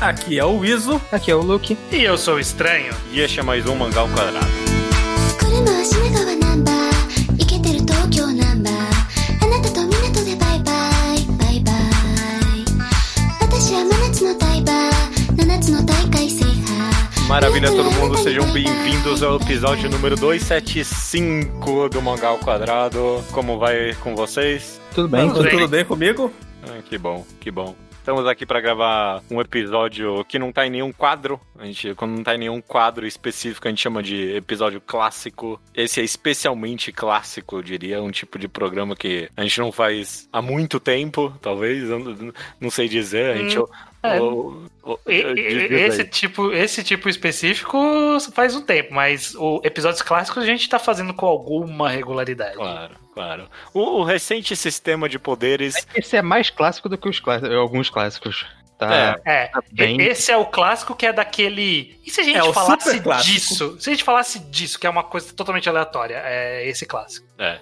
Aqui é o Iso. Aqui é o Luke. E eu sou o Estranho. E este é mais um Mangal Quadrado. Maravilha todo mundo, sejam bem-vindos ao episódio número 275 do Mangal Quadrado. Como vai com vocês? Tudo bem, tudo, tudo bem comigo? Ah, que bom, que bom. Estamos aqui para gravar um episódio que não tá em nenhum quadro. A gente, quando não tá em nenhum quadro específico, a gente chama de episódio clássico. Esse é especialmente clássico, eu diria, um tipo de programa que a gente não faz há muito tempo, talvez, não, não sei dizer. A gente Hum, é. esse tipo, esse tipo específico faz um tempo, mas o episódios clássicos a gente tá fazendo com alguma regularidade. Claro, claro. O, recente sistema de poderes. Esse é mais clássico do que os clássicos, alguns clássicos. Tá. É, Tá bem. esse é o clássico que é daquele. E se a gente É falasse disso? Se a gente falasse disso, que é uma coisa totalmente aleatória, é esse clássico. É,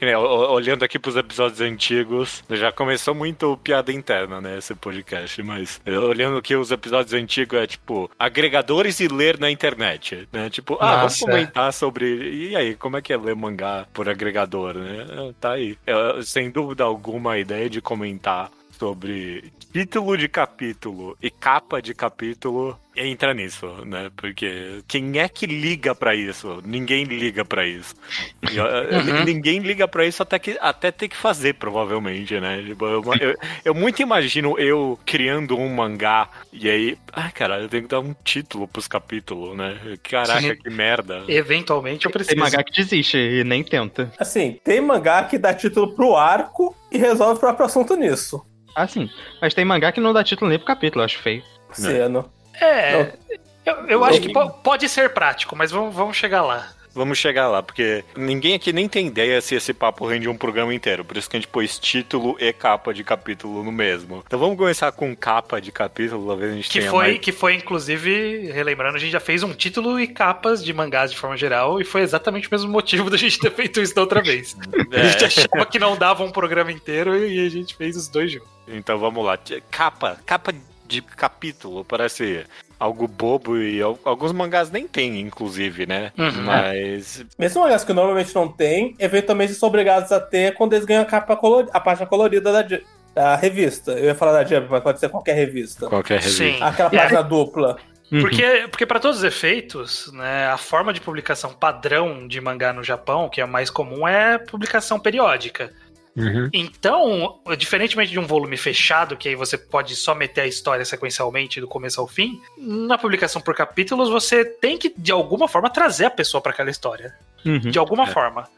é. Olhando aqui pros episódios antigos, já começou muito piada interna, né? Esse podcast, mas eh, olhando aqui os episódios antigos, é tipo, agregadores e ler na internet, né? Tipo, ah, vamos Nossa. comentar sobre. E aí, como é que é ler mangá por agregador, né? É, Tá aí. É, sem dúvida alguma, a ideia de comentar sobre título de capítulo e capa de capítulo entra nisso, né? Porque quem é que liga pra isso? Ninguém liga pra isso. Uhum. Ninguém liga pra isso até, que, até ter que fazer, provavelmente, né? Tipo, Eu, eu, eu muito imagino eu criando um mangá e aí, ai, cara, eu tenho que dar um título pros capítulos, né? Caraca, Sim. que merda. Eventualmente eu preciso. Tem mangá que desiste e nem tenta. Assim, tem mangá que dá título pro arco e resolve o próprio assunto nisso. Ah, sim. Mas tem mangá que não dá título nem pro capítulo, eu acho feio. Sendo. É. Eu, eu acho Não. que po- pode ser prático, mas vamos, vamos chegar lá. Vamos chegar lá, porque ninguém aqui nem tem ideia se esse papo rende um programa inteiro. Por isso que a gente pôs título e capa de capítulo no mesmo. Então vamos começar com capa de capítulo, talvez a gente Que tenha foi, mais... que foi, inclusive, relembrando, a gente já fez um título e capas de mangás de forma geral, e foi exatamente o mesmo motivo da gente ter feito isso da outra vez. A gente É, achava que não dava um programa inteiro e a gente fez os dois juntos. então vamos lá. Capa, capa de capítulo, parece algo bobo e al- alguns mangás nem tem, inclusive, né? Uhum. Mas Mesmo mangás que normalmente não tem, eventualmente são obrigados a ter quando eles ganham a capa colorida, a página colorida da, da revista. Eu ia falar da Jump, mas pode ser qualquer revista. qualquer revista. Sim. Aquela aí- página dupla. Uhum. Porque, porque para todos os efeitos, né, a forma de publicação padrão de mangá no Japão, que é a mais comum, é publicação periódica. Uhum. Então, diferentemente de um volume fechado, que aí você pode só meter a história sequencialmente do começo ao fim, na publicação por capítulos você tem que, de alguma forma, trazer a pessoa para aquela história. Uhum. De alguma É. forma.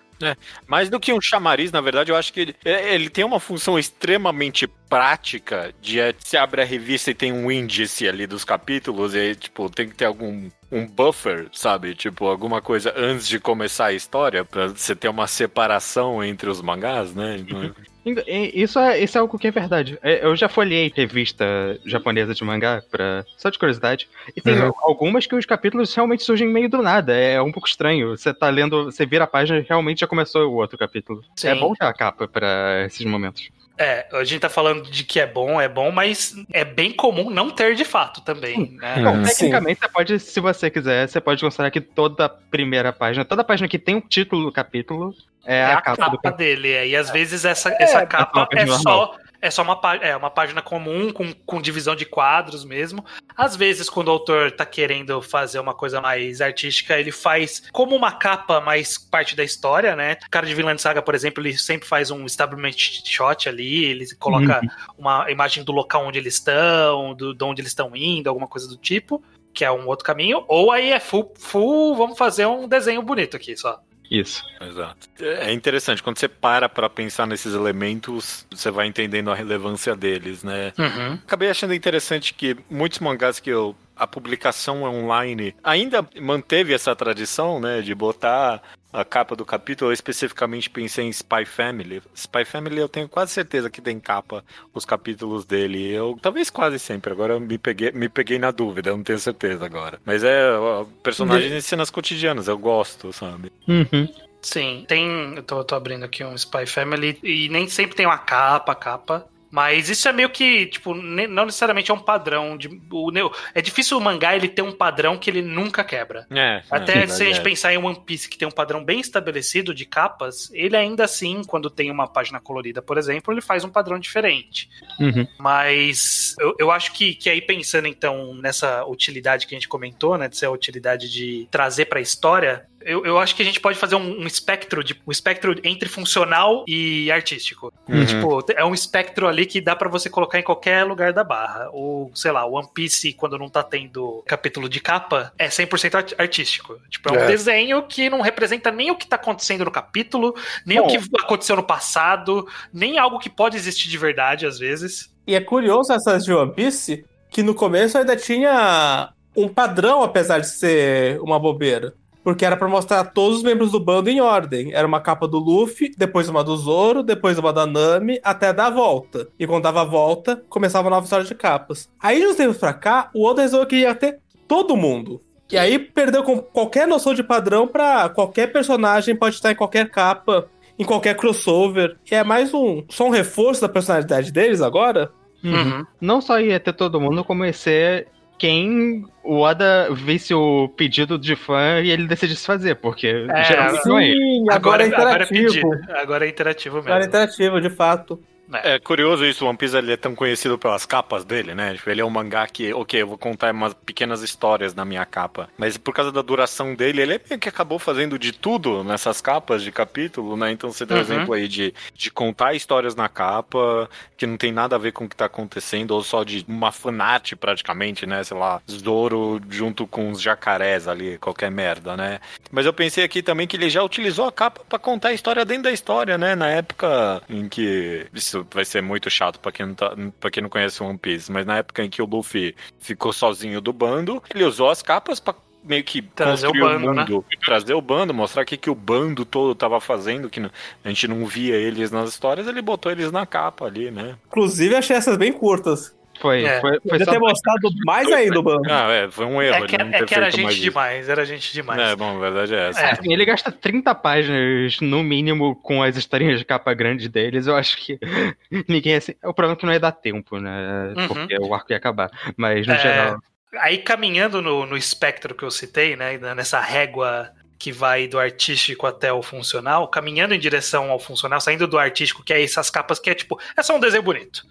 Mais do que um chamariz, na verdade, eu acho que ele, é- ele tem uma função extremamente prática de é, se abre a revista e tem um índice ali dos capítulos, e aí, tipo, tem que ter algum um buffer, sabe? Tipo, alguma coisa antes de começar a história, pra você ter uma separação entre os mangás, né? Então, E- Isso é, isso é algo que é verdade. É, Eu já folhei revista japonesa de mangá, pra... só de curiosidade. E tem Uhum. algumas que os capítulos realmente surgem meio do nada. É um pouco estranho. Você tá lendo, você vira a página e realmente já começou o outro capítulo. Sim. É bom ter a capa pra esses momentos. É, a gente tá falando de que é bom, é bom, mas é bem comum não ter de fato também. Né? Uhum. Bom, tecnicamente você pode, se você quiser, você pode considerar que toda a primeira página, toda página que tem um título do capítulo é, É a, capa, do capítulo. dele, é, e às vezes essa, essa capa uma é só, é só uma, é uma página comum, com, com divisão de quadros mesmo. Às vezes, quando o autor tá querendo fazer uma coisa mais artística, ele faz como uma capa mais parte da história, né? O cara de Vinland Saga, por exemplo, ele sempre faz um establishment shot ali, ele coloca uma imagem do local onde eles estão, do, de onde eles estão indo, alguma coisa do tipo. Que é um outro caminho, ou aí é full, full, vamos fazer um desenho bonito aqui só. Isso. Exato. É interessante, quando você para pra pensar nesses elementos, você vai entendendo a relevância deles, né? Uhum. Acabei achando interessante que muitos mangás que eu a publicação online ainda manteve essa tradição, né, de botar a capa do capítulo. Eu especificamente pensei em Spy Family. Spy Family eu tenho quase certeza que tem capa os capítulos dele. Eu talvez quase sempre. Agora eu me peguei, me peguei na dúvida, eu não tenho certeza agora. Mas é ó, personagem de cenas cotidianas, eu gosto, sabe? Uhum. Sim, tem. Eu tô, tô abrindo aqui um Spy Family e nem sempre tem uma capa, capa. Mas isso é meio que, tipo, não necessariamente é um padrão. De, o, é difícil o mangá ele ter um padrão que ele nunca quebra. É, Até é, se a gente é. pensar em One Piece, que tem um padrão bem estabelecido de capas, ele ainda assim, quando tem uma página colorida, por exemplo, ele faz um padrão diferente. Uhum. Mas eu, eu acho que, que aí pensando então nessa utilidade que a gente comentou, né, de ser a utilidade de trazer pra história, eu, eu acho que a gente pode fazer um, um espectro, de, um espectro entre funcional e artístico. Uhum. Tipo, é um espectro ali que dá pra você colocar em qualquer lugar da barra. Ou, sei lá, One Piece, quando não tá tendo capítulo de capa, é 100% art- artístico. Tipo, é um É. desenho que não representa nem o que tá acontecendo no capítulo, nem Bom. o que aconteceu no passado, nem algo que pode existir de verdade às vezes. E é curioso essas de One Piece, que no começo ainda tinha um padrão, apesar de ser uma bobeira. Porque era pra mostrar todos os membros do bando em ordem. Era uma capa do Luffy, depois uma do Zoro, depois uma da Nami, até dar a volta. E quando dava a volta, começava uma nova história de capas. Aí, de uns tempos pra cá, o Oda resolveu que ia ter todo mundo. E aí perdeu com qualquer noção de padrão pra qualquer personagem pode estar em qualquer capa, em qualquer crossover. E é mais um. Só um reforço da personalidade deles agora. Uhum. Não só ia ter todo mundo, como ia ser quem o Oda visse o pedido de fã e ele decidisse fazer, porque É, geralmente não é ele. Sim, agora, é interativo. pedido. Agora é interativo mesmo. Agora é interativo, de fato. É curioso isso, o One Piece ele é tão conhecido pelas capas dele, né? Tipo, ele é um mangá que, ok, eu vou contar umas pequenas histórias na minha capa. Mas por causa da duração dele, ele é meio que acabou fazendo de tudo nessas capas de capítulo, né? Então você deu Uhum. exemplo aí de, de contar histórias na capa, que não tem nada a ver com o que tá acontecendo, ou só de uma fanart praticamente, né? Sei lá, Zoro junto com os jacarés ali, qualquer merda, né? Mas eu pensei aqui também que ele já utilizou a capa pra contar a história dentro da história, né? Na época em que. Isso vai ser muito chato pra quem não, tá, pra quem não conhece One Piece, mas na época em que o Luffy ficou sozinho do bando, ele usou as capas pra meio que Trazer o bando, né? mundo, trazer o bando, mostrar o que, que o bando todo tava fazendo, que não- a gente não via eles nas histórias, ele botou eles na capa ali, né? Inclusive, achei essas bem curtas. Foi, É. foi, foi Podia só ter mostrado mais ainda o bando. Ah, é, foi um erro. É que, é que era gente isso. demais, era gente demais. É, bom, a verdade é essa. É. Assim, ele gasta 30 páginas, no mínimo, com as historinhas de capa grande deles. Eu acho que ninguém assim. O problema é que não ia dar tempo, né? Uhum. Porque o arco ia acabar. Mas, no É, geral. Aí caminhando no, no espectro que eu citei, né, nessa régua que vai do artístico até o funcional, caminhando em direção ao funcional, saindo do artístico, que é essas capas que é tipo, é só um desenho bonito.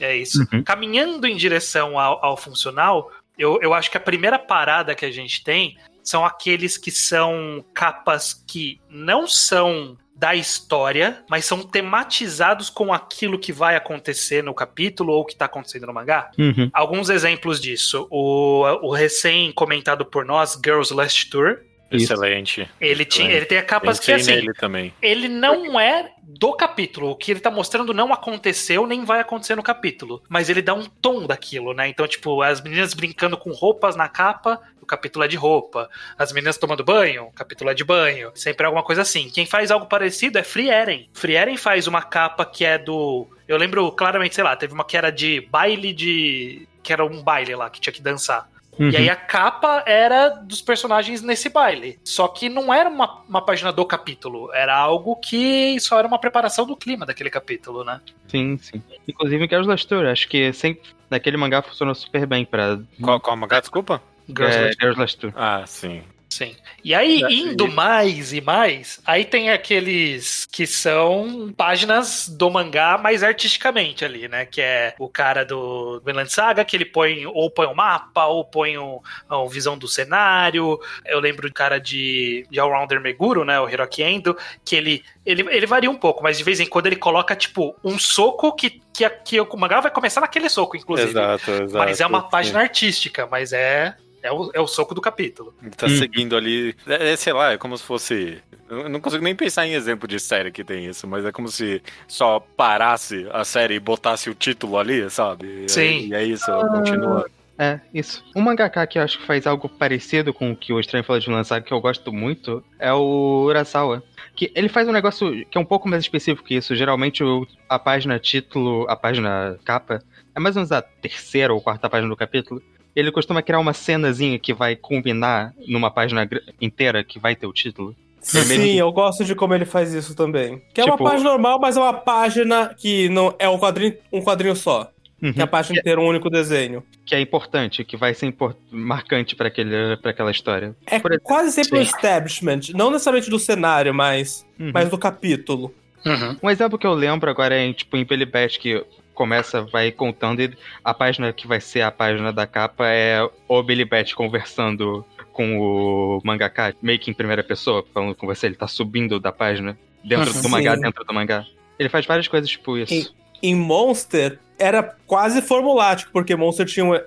É, isso. Uhum. Caminhando em direção ao, ao funcional, eu, eu acho que a primeira parada que a gente tem são aqueles que são capas que não são da história, mas são tematizados com aquilo que vai acontecer no capítulo ou que tá acontecendo no mangá. Uhum. Alguns exemplos disso. O, o recém comentado por nós, Girls Last Tour. Excelente. Ele, tinha, ele tem capas que assim. nele também. Ele não é do capítulo. O que ele tá mostrando não aconteceu, nem vai acontecer no capítulo. Mas ele dá um tom daquilo, né? Então, tipo, as meninas brincando com roupas na capa, o capítulo é de roupa. As meninas tomando banho, o capítulo é de banho. Sempre é alguma coisa assim. Quem faz algo parecido é Free Eren. Free Eren faz uma capa que é do. Eu lembro claramente, sei lá, teve uma que era de baile de. que era um baile lá, que tinha que dançar. Uhum. E aí a capa era dos personagens nesse baile. Só que não era uma, uma página do capítulo. Era algo que só era uma preparação do clima daquele capítulo, né? Sim, sim. Inclusive em Girls Last Tour, acho que sempre. Naquele mangá funcionou super bem pra. Qual, qual mangá, desculpa? Girls é, Last- Girls Last Tour. Ah, sim. Sim. E aí, É, indo mais e mais, aí tem aqueles que são páginas do mangá mais artisticamente ali, né? Que é o cara do Vinland Saga, que ele põe ou põe um mapa, ou põe um, visão do cenário. Eu lembro do cara de, de Allrounder Meguro, né? O Hiroki Endo, que ele, ele, ele varia um pouco, mas de vez em quando ele coloca, tipo, um soco que, que, que o mangá vai começar naquele soco, inclusive. Exato, exato. Mas é uma sim. página artística, mas é, é, o, é o soco do capítulo. Ele tá Hum. seguindo ali. É, é, sei lá, é como se fosse. Eu não consigo nem pensar em exemplo de série que tem isso, mas é como se só parasse a série e botasse o título ali, sabe? Sim. E é isso, continua. É, isso. Um mangaka que eu acho que faz algo parecido com o que o Estranho falou de lançar, que eu gosto muito, é o Urasawa. Que ele faz um negócio que é um pouco mais específico que isso. Geralmente o- a página título, a página capa, é mais ou menos a terceira ou quarta página do capítulo. Ele costuma criar uma cenazinha que vai combinar numa página inteira que vai ter o título. Sim, eu gosto de como ele faz isso também. Que é uma Tipo- página normal, mas é uma página que não é um quadrinho, um quadrinho só. Uhum. Que a página inteira é um único desenho. Que é importante, que vai ser impor- marcante pra aquela história. É exemplo, quase sempre um sim. establishment, não necessariamente do cenário, mas, Uhum. mas do capítulo. Uhum. Um exemplo que eu lembro agora é tipo, em Billy Bat, que começa, vai contando, e a página que vai ser a página da capa é o Billy Bat conversando com o mangaka, meio que em primeira pessoa, falando com você, ele tá subindo da página, dentro Uhum. do mangá, Sim. dentro do mangá. Ele faz várias coisas tipo isso. E- Em Monster, era quase formulático, porque Monster tinha um-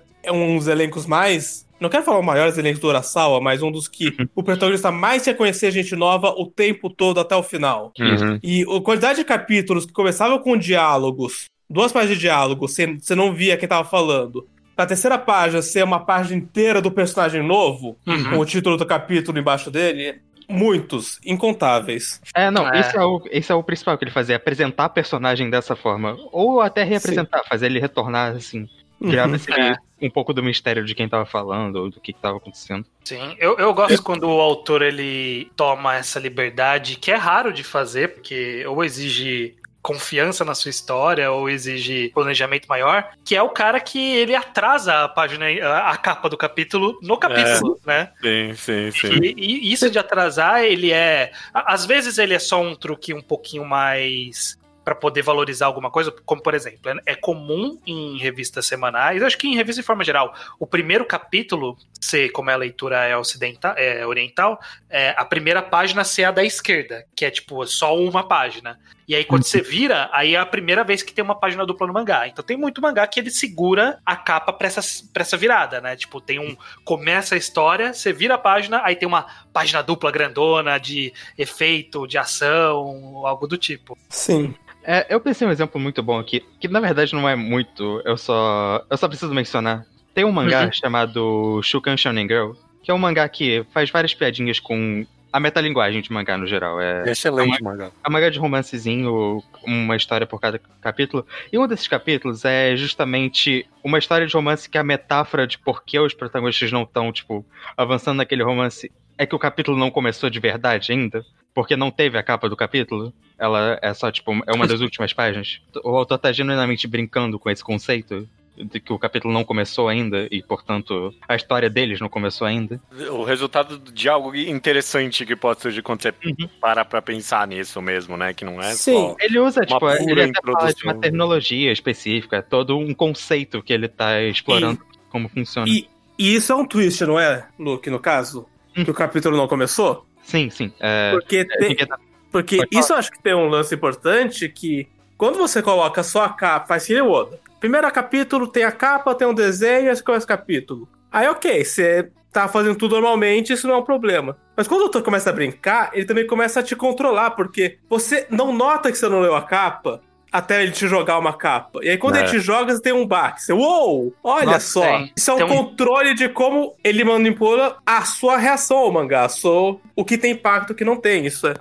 uns elencos mais. Não quero falar os maiores elencos do Urasawa, mas um dos que o protagonista mais ia conhecer gente nova o tempo todo até o final. Uhum. E a quantidade de capítulos que começavam com diálogos, duas páginas de diálogo, você não via quem tava falando. Pra terceira página ser uma página inteira do personagem novo, Uhum. com o título do capítulo embaixo dele, muitos, incontáveis. É, não, É. Esse, é o, esse é o principal que ele fazia, apresentar a personagem dessa forma. Ou até reapresentar, fazer ele retornar, assim. Criava Uhum. esse- É. um pouco do mistério de quem tava falando, ou do que, que tava acontecendo. Sim, eu, eu gosto quando o autor ele toma essa liberdade, que é raro de fazer, porque ou exige confiança na sua história ou exige planejamento maior, que é o cara que ele atrasa a página, a, a capa do capítulo no capítulo, né? Sim, sim, sim. E, e isso de atrasar, ele é. Às vezes ele é só um truque um pouquinho mais para poder valorizar alguma coisa, como por exemplo, é- é comum em revistas semanais, acho que em revista de forma geral, o primeiro capítulo ser, como a leitura é ocidental, é oriental, é, a primeira página ser a da esquerda, que é tipo só uma página. E aí quando você vira, aí é a primeira vez que tem uma página dupla no mangá. Então tem muito mangá que ele segura a capa pra essa, pra essa virada, né? Tipo, tem um começa a história, você vira a página, aí tem uma página dupla grandona de efeito, de ação, algo do tipo. Sim. É, eu pensei em um exemplo muito bom aqui, que na verdade não é muito, eu só. Eu só preciso mencionar. Tem um mangá Uhum. chamado Shukan Shonen Girl, que é um mangá que faz várias piadinhas com a metalinguagem de mangá no geral. É, Excelente, mangá. é um mangá de romancezinho, uma história por cada capítulo. E um desses capítulos é justamente uma história de romance que a metáfora de por que os protagonistas não estão, tipo, avançando naquele romance é que o capítulo não começou de verdade ainda. Porque não teve a capa do capítulo. Ela é só, tipo, é uma das últimas páginas. O autor tá genuinamente brincando com esse conceito de que o capítulo não começou ainda e, portanto, a história deles não começou ainda. O resultado de algo interessante que pode surgir quando você Uhum. para pra pensar nisso mesmo, né? Que não é Sim. só... Ele usa, tipo, pura ele até fala de introdução. uma terminologia específica, todo um conceito que ele tá explorando como funciona. E, e isso é um twist, não é, Luke, no caso? Hum. Que o capítulo não começou? Sim, sim. É, Porque, tem- fica- porque falar. isso eu acho que tem um lance importante que quando você coloca só a capa, faz que nem o Oda. Primeiro capítulo tem a capa, tem um desenho, esse começa o capítulo. Aí ok, você tá fazendo tudo normalmente, isso não é um problema. Mas quando o autor começa a brincar, ele também começa a te controlar, porque você não nota que você não leu a capa até ele te jogar uma capa. E aí quando É. ele te joga, você tem um baque. Você, uou! Olha Nossa, só! tem. Isso é um Tem um- controle de como ele manipula a sua reação ao mangá, sua- o que tem impacto e o que não tem. Isso, é,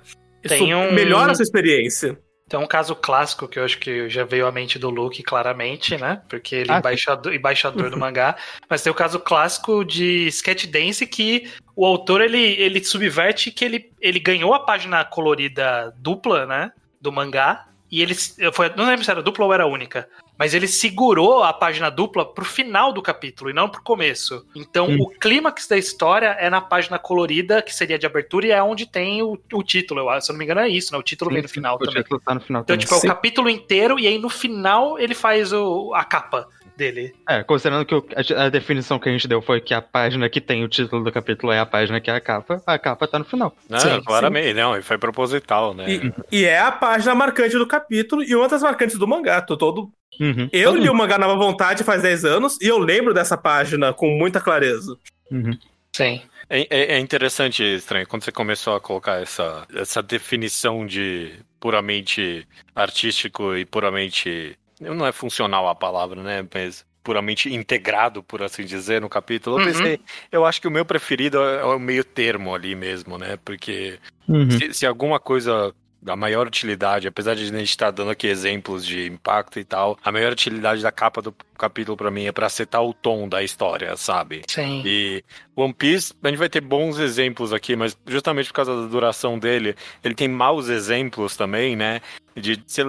isso Tem um- melhora a sua experiência. Tem um caso clássico que eu acho que já veio à mente do Luke claramente, né? Porque ele é Ah, embaixador, embaixador do mangá. Mas tem o caso clássico de Sketch Dance que o autor ele, ele subverte que ele, ele ganhou a página colorida dupla, né? Do mangá. E ele. Foi, não lembro se era dupla ou era única. Mas ele segurou a página dupla pro final do capítulo e não pro começo. Então Hum. o clímax da história é na página colorida, que seria de abertura, e é onde tem o, o título. Eu, se eu não me engano, é isso, né? O título vem no final o também. título tá no final Então, também. tipo, é o Sim. capítulo inteiro e aí no final ele faz o, a capa dele. É, considerando que o- a, a definição que a gente deu foi que a página que tem o título do capítulo é a página que é a capa, a capa tá no final. Não, Sim, claramente, não, e foi proposital, né? E, e é a página marcante do capítulo e uma das marcantes do mangá. Tô todo... Uhum. Eu Todo li o mangá na vontade faz 10 anos e eu lembro dessa página com muita clareza. Uhum. Sim. É, é- é interessante, estranho, quando você começou a colocar essa, essa definição de puramente artístico e puramente. Não é funcional a palavra, né? Mas puramente integrado, por assim dizer, no capítulo. Eu Uhum. pensei, eu acho que o meu preferido é o meio termo ali mesmo, né? Porque Uhum. se, se alguma coisa da maior utilidade, apesar de a gente estar dando aqui exemplos de impacto e tal, a maior utilidade da capa do capítulo pra mim é pra setar o tom da história, sabe? Sim. E One Piece, a gente vai ter bons exemplos aqui, mas justamente por causa da duração dele, ele tem maus exemplos também, né? De você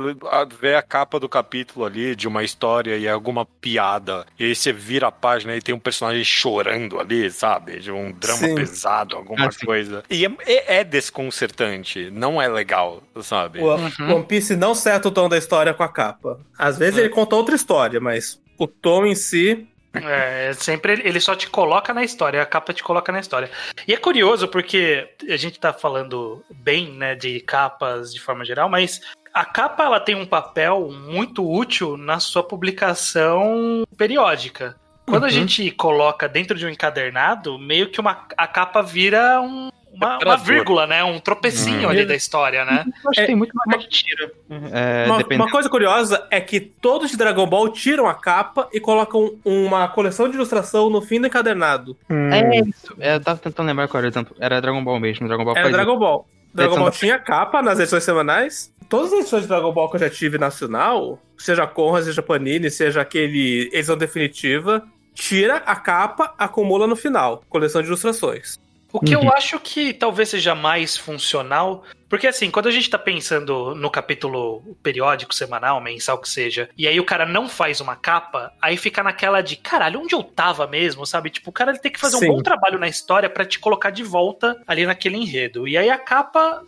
ver a capa do capítulo ali, de uma história e alguma piada, e aí você vira a página e tem um personagem chorando ali, sabe? De um drama Sim. pesado, alguma Ah, coisa. E é, é- é desconcertante, não é legal, sabe? O Uhum. One Piece não seta o tom da história com a capa. Às vezes ele conta outra história, mas o tom em si. É, sempre ele- só te coloca na história, a capa te coloca na história. E é curioso porque a gente tá falando bem, né, de capas de forma geral, mas a capa ela tem um papel muito útil na sua publicação periódica. Quando a Uhum. gente coloca dentro de um encadernado, meio que uma, a capa vira um- uma, uma vírgula, né? Um tropecinho Uhum. ali da história, né? Eu acho É, que tem muito mais que tira. É, uma, uma coisa curiosa é que todos de Dragon Ball tiram a capa e colocam uma coleção de ilustração no fim do encadernado. É isso. É, eu tava tentando lembrar qual era o exemplo. Era Dragon Ball mesmo. Dragon Ball Era Dragon Ball. Dragon Ball tinha capa nas edições semanais. Todas as edições de Dragon Ball que eu já tive nacional, seja Conra, seja Panini, seja aquele edição definitiva, tira a capa, acumula no final. Coleção de ilustrações. O que Uhum. eu acho que talvez seja mais funcional, porque assim, quando a gente tá pensando no capítulo periódico, semanal, mensal que seja, e aí o cara não faz uma capa, aí fica naquela de, caralho, onde eu tava mesmo, sabe? Tipo, o cara ele tem que fazer Sim. um bom trabalho na história pra te colocar de volta ali naquele enredo. E aí a capa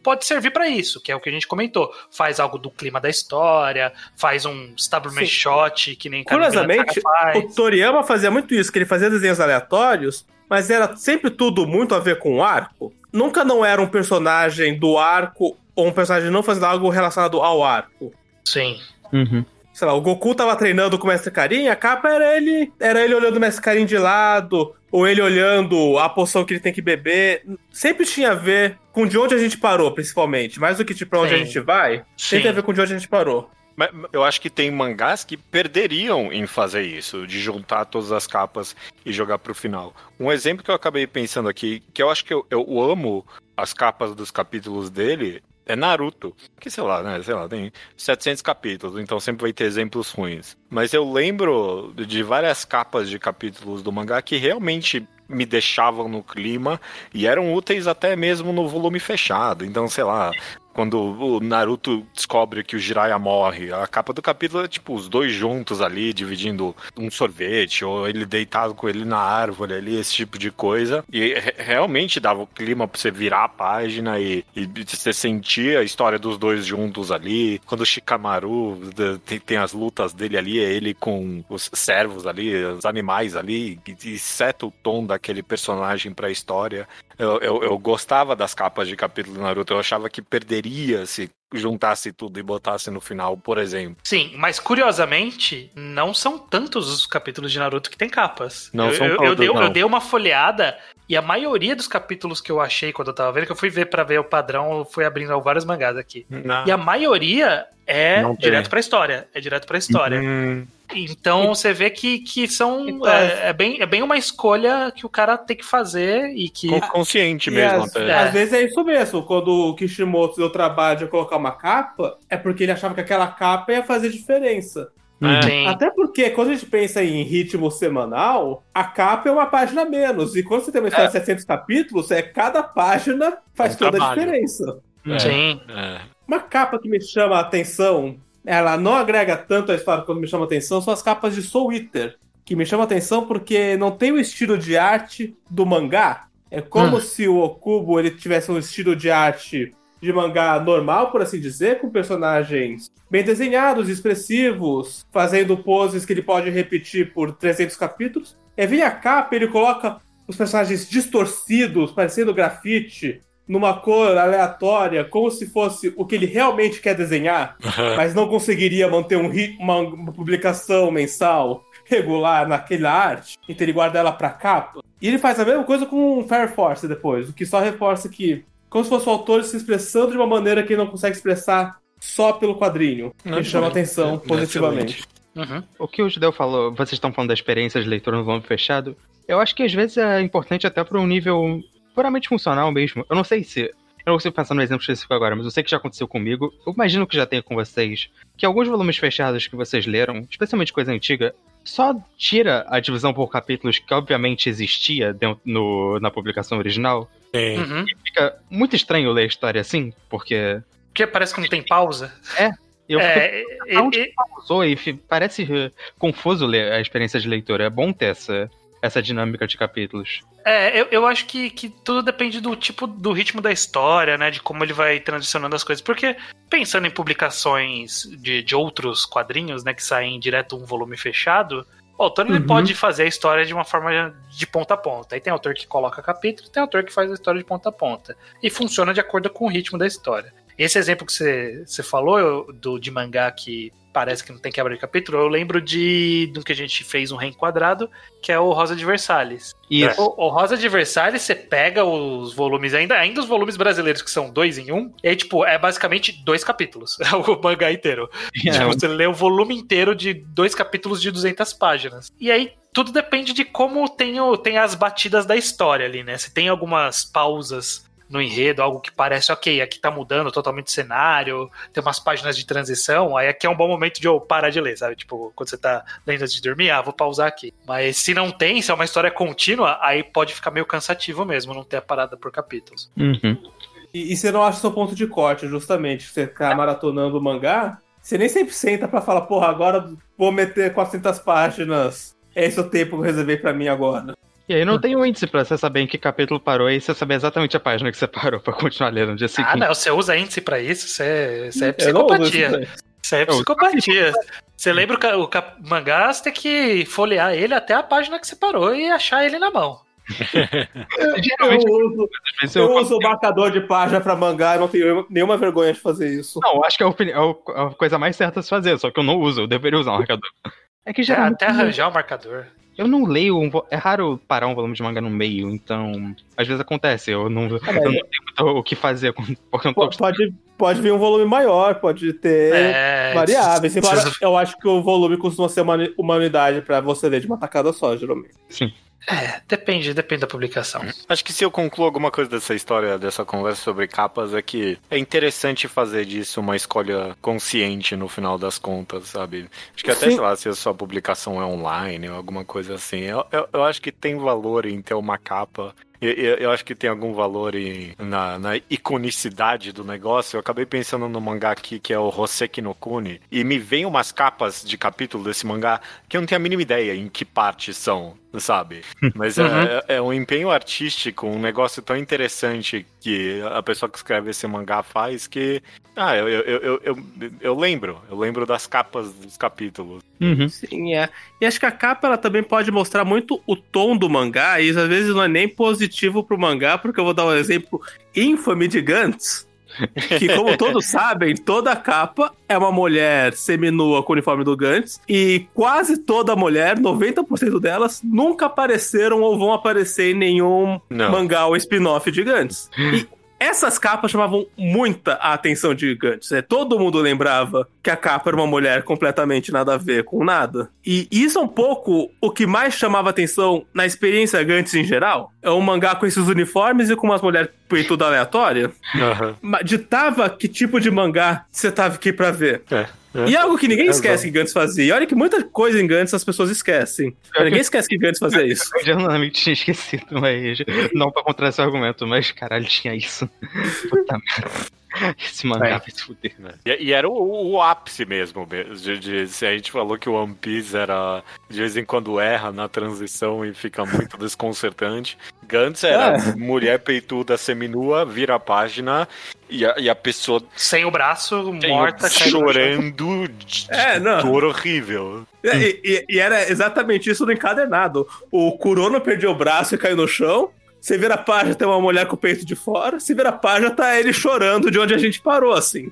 pode servir pra isso, que é o que a gente comentou. Faz algo do clima da história, faz um Sim. Shot, que nem Curiosamente. O Toriyama fazia muito isso, que ele fazia desenhos aleatórios, mas era sempre tudo muito a ver com o arco. Nunca não era um personagem do arco ou um personagem não fazendo algo relacionado ao arco. Sim. Uhum. Sei lá, o Goku tava treinando com o Mestre Karin, a capa era ele, era ele olhando o Mestre Karin de lado, ou ele olhando a poção que ele tem que beber. Sempre tinha a ver com de onde a gente parou, principalmente. Mais do que de pra onde Sim. a gente vai, Sim. tem a ver com de onde a gente parou. Mas eu acho que tem mangás que perderiam em fazer isso, de juntar todas as capas e jogar pro final. Um exemplo que eu acabei pensando aqui, que eu acho que eu, eu amo as capas dos capítulos dele, é Naruto. Que sei lá, né? Sei lá, tem 700 capítulos, então sempre vai ter exemplos ruins. Mas eu lembro de várias capas de capítulos do mangá que realmente me deixavam no clima e eram úteis até mesmo no volume fechado. Então, sei lá, quando o Naruto descobre que o Jiraiya morre, a capa do capítulo é tipo os dois juntos ali, dividindo um sorvete, ou ele deitado com ele na árvore ali, esse tipo de coisa. E re- realmente dava o clima pra você virar a página e, e você sentia a história dos dois juntos ali. Quando o Shikamaru tem, tem as lutas dele ali, é ele com os servos ali, os animais ali, e, e seta o tom daquele personagem pra história. Eu, eu, eu gostava das capas de capítulo do Naruto, eu achava que perderia se juntasse tudo e botasse no final, por exemplo. Sim, mas curiosamente, não são tantos os capítulos de Naruto que tem capas. Não eu, são eu, eu todos, dei, não. eu dei uma folheada e a maioria dos capítulos que eu achei quando eu tava vendo, que eu fui ver pra ver o padrão, eu fui abrindo vários mangás aqui. E a maioria é Não direto pra história. É direto pra história. Hum, Então você vê que, que são. Então, é, é bem, é bem uma escolha que o cara tem que fazer e que. con- consciente E mesmo às, até. é. às vezes é isso mesmo. Quando o Kishimoto deu trabalho de colocar uma capa, é porque ele achava que aquela capa ia fazer diferença. É. Até porque quando a gente pensa em ritmo semanal, a capa é uma página a menos. E quando você tem uma história de 700 capítulos, é cada página faz É um toda a trabalho. diferença. É. Sim. É. Uma capa que me chama a atenção, ela não agrega tanto a história quanto me chama a atenção, são as capas de Soul Eater. Que me chama a atenção porque não tem o estilo de arte do mangá. É como Hum. se o Okubo ele tivesse um estilo de arte de mangá normal, por assim dizer, com personagens bem desenhados, expressivos, fazendo poses que ele pode repetir por 300 capítulos. E vem a capa, ele coloca os personagens distorcidos, parecendo grafite, numa cor aleatória, como se fosse o que ele realmente quer desenhar, mas não conseguiria manter um uma, uma publicação mensal regular naquela arte, então ele guarda ela pra capa. E ele faz a mesma coisa com Fire Force depois, o que só reforça que, como se fosse o autor se expressando de uma maneira que ele não consegue expressar só pelo quadrinho. Não, Me chama atenção positivamente. Uhum. O que o Judeu falou, vocês estão falando da experiência de leitura no volume fechado, eu acho que às vezes é importante até para um nível puramente funcional mesmo. Eu não sei se. Eu não consigo pensar no exemplo específico agora, mas eu sei que já aconteceu comigo. Eu imagino que já tenha com vocês. Que alguns volumes fechados que vocês leram, especialmente coisa antiga, só tira a divisão por capítulos que obviamente existia dentro, no, na publicação original. Sim. Uhum. Fica muito estranho ler a história assim, porque Porque parece que não tem pausa. eu fico É, e- Aonde e- pausou e parece eh, confuso ler a experiência de leitura. É bom ter essa, essa dinâmica de capítulos. É, eu, eu acho que, que tudo depende do tipo, do ritmo da história, né? De como ele vai transicionando as coisas. Porque, pensando em publicações de, de outros quadrinhos, né? Que saem direto um volume fechado, o autor ele Uhum. pode fazer a história de uma forma de ponta a ponta. Aí tem autor que coloca capítulo, tem autor que faz a história de ponta a ponta. E funciona de acordo com o ritmo da história. Esse exemplo que você, falou do, de mangá que parece que não tem quebra de capítulo, eu lembro de do que a gente fez um reenquadrado, que é o Rosa de Versalhes. Isso. O, o Rosa de Versalhes, você pega os volumes, ainda, ainda os volumes brasileiros que são dois em um, e aí, tipo, é basicamente dois capítulos, é o mangá inteiro. É, Tipo, você lê o volume inteiro de dois capítulos de 200 páginas. E aí, tudo depende de como tem, o, tem as batidas da história ali, né? Se tem algumas pausas no enredo, algo que parece, ok, aqui tá mudando totalmente o cenário, tem umas páginas de transição, aí aqui é um bom momento de eu parar de ler, sabe? Tipo, quando você tá lendo antes de dormir, ah, vou pausar aqui. Mas se não tem, se é uma história contínua, aí pode ficar meio cansativo mesmo, não ter a parada por capítulos. Uhum. E, e você não acha o seu ponto de corte, justamente. Você ficar maratonando o mangá, você nem sempre senta pra falar, porra, agora vou meter 400 páginas. Esse é o tempo que eu reservei pra mim agora. E aí não tem um índice pra você saber em que capítulo parou e você saber exatamente a página que você parou pra continuar lendo no dia Ah, seguinte. não, você usa índice pra isso, você é, você é psicopatia. isso daí. Isso aí é psicopatia. Você lembra o, ca- o cap- mangá, você tem que folhear ele até a página que você parou e achar ele na mão. Eu uso, eu eu- uso o marcador de página pra mangá, eu não tenho nenhuma vergonha de fazer isso. Não, acho que é a, é o- a coisa mais certa a se fazer, só que eu não uso, eu deveria usar um marcador. É que É, geralmente até arranjar o marcador. Eu não leio, um vo- é raro parar um volume de manga no meio, então às vezes acontece, eu não, eu mas- não tenho muito o que fazer, porque eu não tô Po- Pode, pode vir um volume maior, pode ter É, variáveis. Eu acho que o volume costuma ser uma, uma unidade pra você ler de uma tacada só, geralmente. É, depende, depende da publicação. Acho que se eu concluo alguma coisa dessa história, dessa conversa sobre capas, é que é interessante fazer disso uma escolha consciente no final das contas, sabe? Acho que até, Sim. sei lá, se a sua publicação é online ou alguma coisa assim, eu, eu, eu acho que tem valor em ter uma capa. Eu, eu, eu acho que tem algum valor em, na, na iconicidade do negócio. Eu acabei pensando no mangá aqui que é o Hoseki no Kuni. E me vem umas capas de capítulo desse mangá que eu não tenho a mínima ideia em que parte são, sabe? Mas Uhum. é, é um empenho artístico, um negócio tão interessante que a pessoa que escreve esse mangá faz que. Ah, eu, eu, eu, eu, eu, eu lembro. Eu lembro das capas dos capítulos. Uhum. Sim, é. E acho que a capa ela também pode mostrar muito o tom do mangá, e isso às vezes não é nem positivo pro mangá, porque eu vou dar um exemplo infame de Gantz. Que, como todos sabem, toda capa é uma mulher seminua com o uniforme do Gantz, e quase toda mulher, 90% delas, nunca apareceram ou vão aparecer em nenhum Não. mangá ou spin-off de Gantz. E essas capas chamavam muita a atenção de Gantz. É, todo mundo lembrava que a capa era uma mulher completamente nada a ver com nada. E isso é um pouco o que mais chamava atenção na experiência Gantz em geral. É um mangá com esses uniformes e com umas mulheres peituda aleatória. Ma- Ditava que tipo de mangá você tava aqui pra ver. É, é. E algo que ninguém Razão. esquece que Gantz fazia. E olha que muita coisa em Gantz as pessoas esquecem. Ninguém esquece que Gantz fazia isso. Eu genuinamente tinha esquecido, mas. Não pra contra esse argumento, mas caralho, tinha isso. Puta merda. Esse mangá É. vai se fuder. E, e era o, o ápice mesmo. De, de- se a gente falou que o One Piece era. De vez em quando erra na transição e fica muito desconcertante. Gantz era mulher peituda seminua, vira a página e a, e a pessoa Sem o braço, morta, caindo no chão. chorando de, de É, não. dor horrível. E, e- e era exatamente isso no encadernado. O Kurono perdeu o braço e caiu no chão. Você vira a página, tem uma mulher com o peito de fora. Se vira a página, tá ele chorando de onde a gente parou, assim.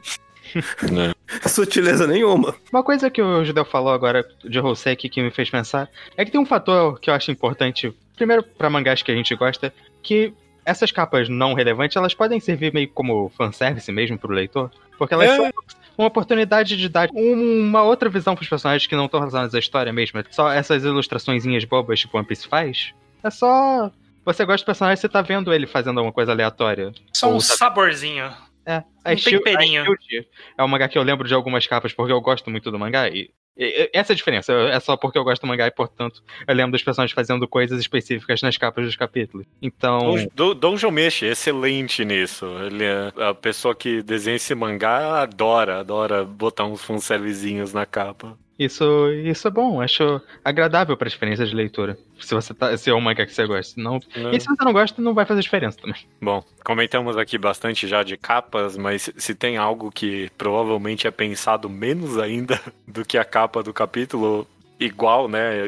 Sutileza nenhuma. Uma coisa que o Judeu falou agora de Hoseki que me fez pensar é que tem um fator que eu acho importante, primeiro pra mangás que a gente gosta, que essas capas não relevantes, elas podem servir meio como fanservice mesmo pro leitor, porque elas É. são uma oportunidade de dar uma outra visão pros personagens que não estão relacionados à história mesmo. É Só essas ilustraçõezinhas bobas tipo One Piece faz. É só Você gosta do personagem, você tá vendo ele fazendo alguma coisa aleatória. Só um tá- saborzinho. É, a Um Shield- temperinho. a Shield é um mangá que eu lembro de algumas capas porque eu gosto muito do mangá. E, e- essa é a diferença. É só porque eu gosto do mangá e, portanto, eu lembro dos personagens fazendo coisas específicas nas capas dos capítulos. Então, Don, Don Meshi, excelente nisso. Ele é a pessoa que desenha esse mangá adora, adora botar uns fanservicezinhos na capa. Isso, isso é bom. Acho agradável pra experiência de leitura. Se você tá, se é um mangá que você gosta. Não, né? E se você não gosta, não vai fazer diferença também. Bom, comentamos aqui bastante já de capas, mas se tem algo que provavelmente é pensado menos ainda do que a capa do capítulo, igual, né?